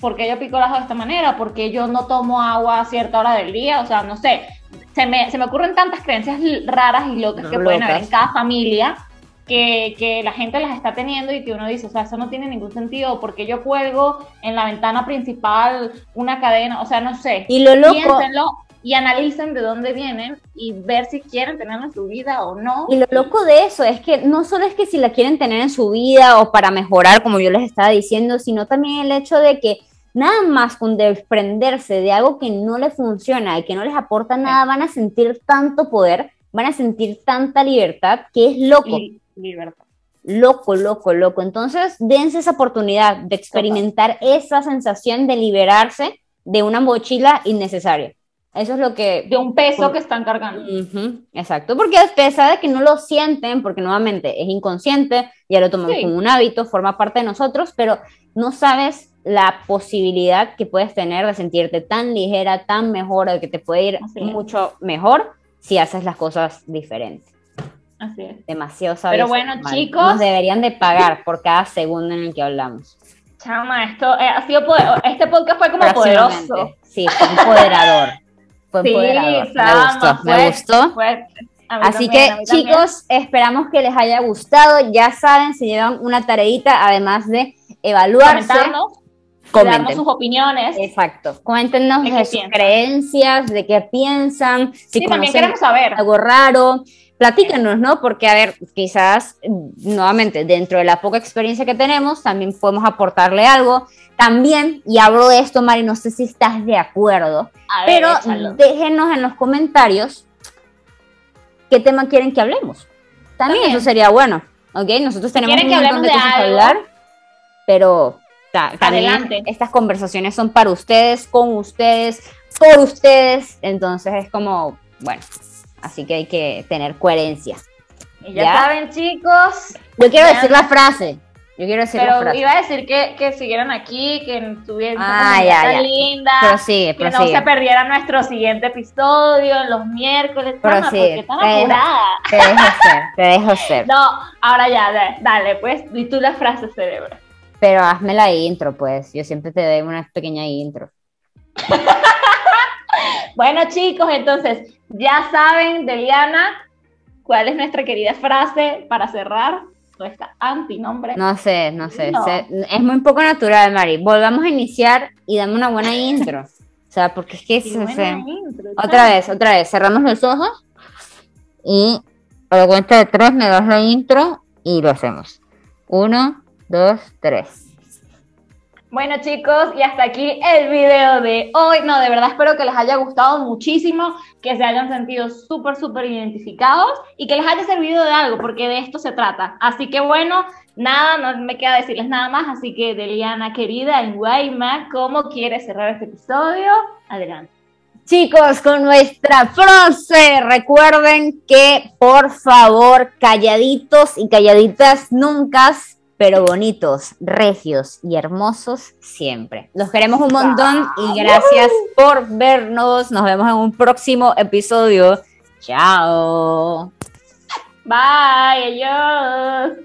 ¿Por qué yo pico el ajo de esta manera? ¿Por qué yo no tomo agua a cierta hora del día? O sea, no sé, se me, se me ocurren tantas creencias raras y locas que pueden haber en cada familia que, que, la gente las está teniendo y que uno dice, o sea, eso no tiene ningún sentido, porque yo cuelgo en la ventana principal una cadena, o sea, no sé. Y lo loco, y analicen de dónde vienen y ver si quieren tenerla en su vida o no. Y lo loco de eso es que no solo es que si la quieren tener en su vida o para mejorar, como yo les estaba diciendo, sino también el hecho de que nada más con desprenderse de algo que no les funciona y que no les aporta nada, van a sentir tanto poder, van a sentir tanta libertad, que es loco. libertad. Loco, loco, loco. Entonces, dense esa oportunidad de experimentar esa sensación de liberarse de una mochila innecesaria. Eso es lo que... De un peso que están cargando. exacto, porque a pesar de que no lo sienten, porque nuevamente es inconsciente, ya lo tomamos como un hábito, forma parte de nosotros, pero no sabes la posibilidad que puedes tener de sentirte tan ligera, tan mejor, de que te puede ir mucho mejor si haces las cosas diferentes. Así es. Demasiado sabes. Pero bueno, chicos. Nos deberían de pagar por cada segundo en el que hablamos. Chama, esto eh, ha sido este podcast fue como poderoso. Sí, fue empoderador. *laughs* Fue empoderador. me gustó, me gustó. Así que chicos, esperamos que les haya gustado. Ya saben, se llevan una tareita, además de evaluarse. Comenten sus opiniones. Exacto. Coméntenos de, sus creencias, de qué piensan, si sí, también queremos saber algo raro. Platícanos, ¿no? Porque, a ver, quizás, nuevamente, dentro de la poca experiencia que tenemos, también podemos aportarle algo. También, y hablo de esto, Mari, no sé si estás de acuerdo, pero déjenos en los comentarios qué tema quieren que hablemos. También, eso sería bueno. ¿ok? Nosotros tenemos un montón de, cosas que hablar, pero Adelante. estas conversaciones son para ustedes, con ustedes, por ustedes, entonces es como, bueno, así que hay que tener coherencia. Y ya, saben, chicos. Yo quiero decir la frase. Yo quiero decir pero la frase. iba a decir que, que siguieran aquí, que estuvieran ah, ya, linda, que no se perdiera nuestro siguiente episodio los miércoles. Pero sí, te, dejo, ser, te dejo ser. *laughs* No, ahora ya, dale, pues, y tú la frase, cerebro. Pero hazme la intro, pues. Yo siempre te doy una pequeña intro. *laughs* bueno, chicos, entonces, ya saben, Deliana, cuál es nuestra querida frase para cerrar nuestra antinombre. No sé, no sé. es muy poco natural, Mari. Volvamos a iniciar y dame una buena *laughs* intro. O sea, porque es que Otra vez, otra vez. Cerramos los ojos y a la cuenta de tres me das la intro y lo hacemos. Uno, dos, tres. Bueno chicos, y hasta aquí el video de hoy. No, de verdad espero que les haya gustado muchísimo, que se hayan sentido súper, súper identificados y que les haya servido de algo, porque de esto se trata. Así que bueno, nada, no me queda decirles nada más. Así que Deliana querida, en Guayma, ¿cómo quieres cerrar este episodio? Adelante. Chicos, con nuestra frase, recuerden que por favor, calladitos y calladitas nunca pero bonitos, regios y hermosos siempre. Los queremos un montón y gracias por vernos. Nos vemos en un próximo episodio. Chao. Bye, adiós.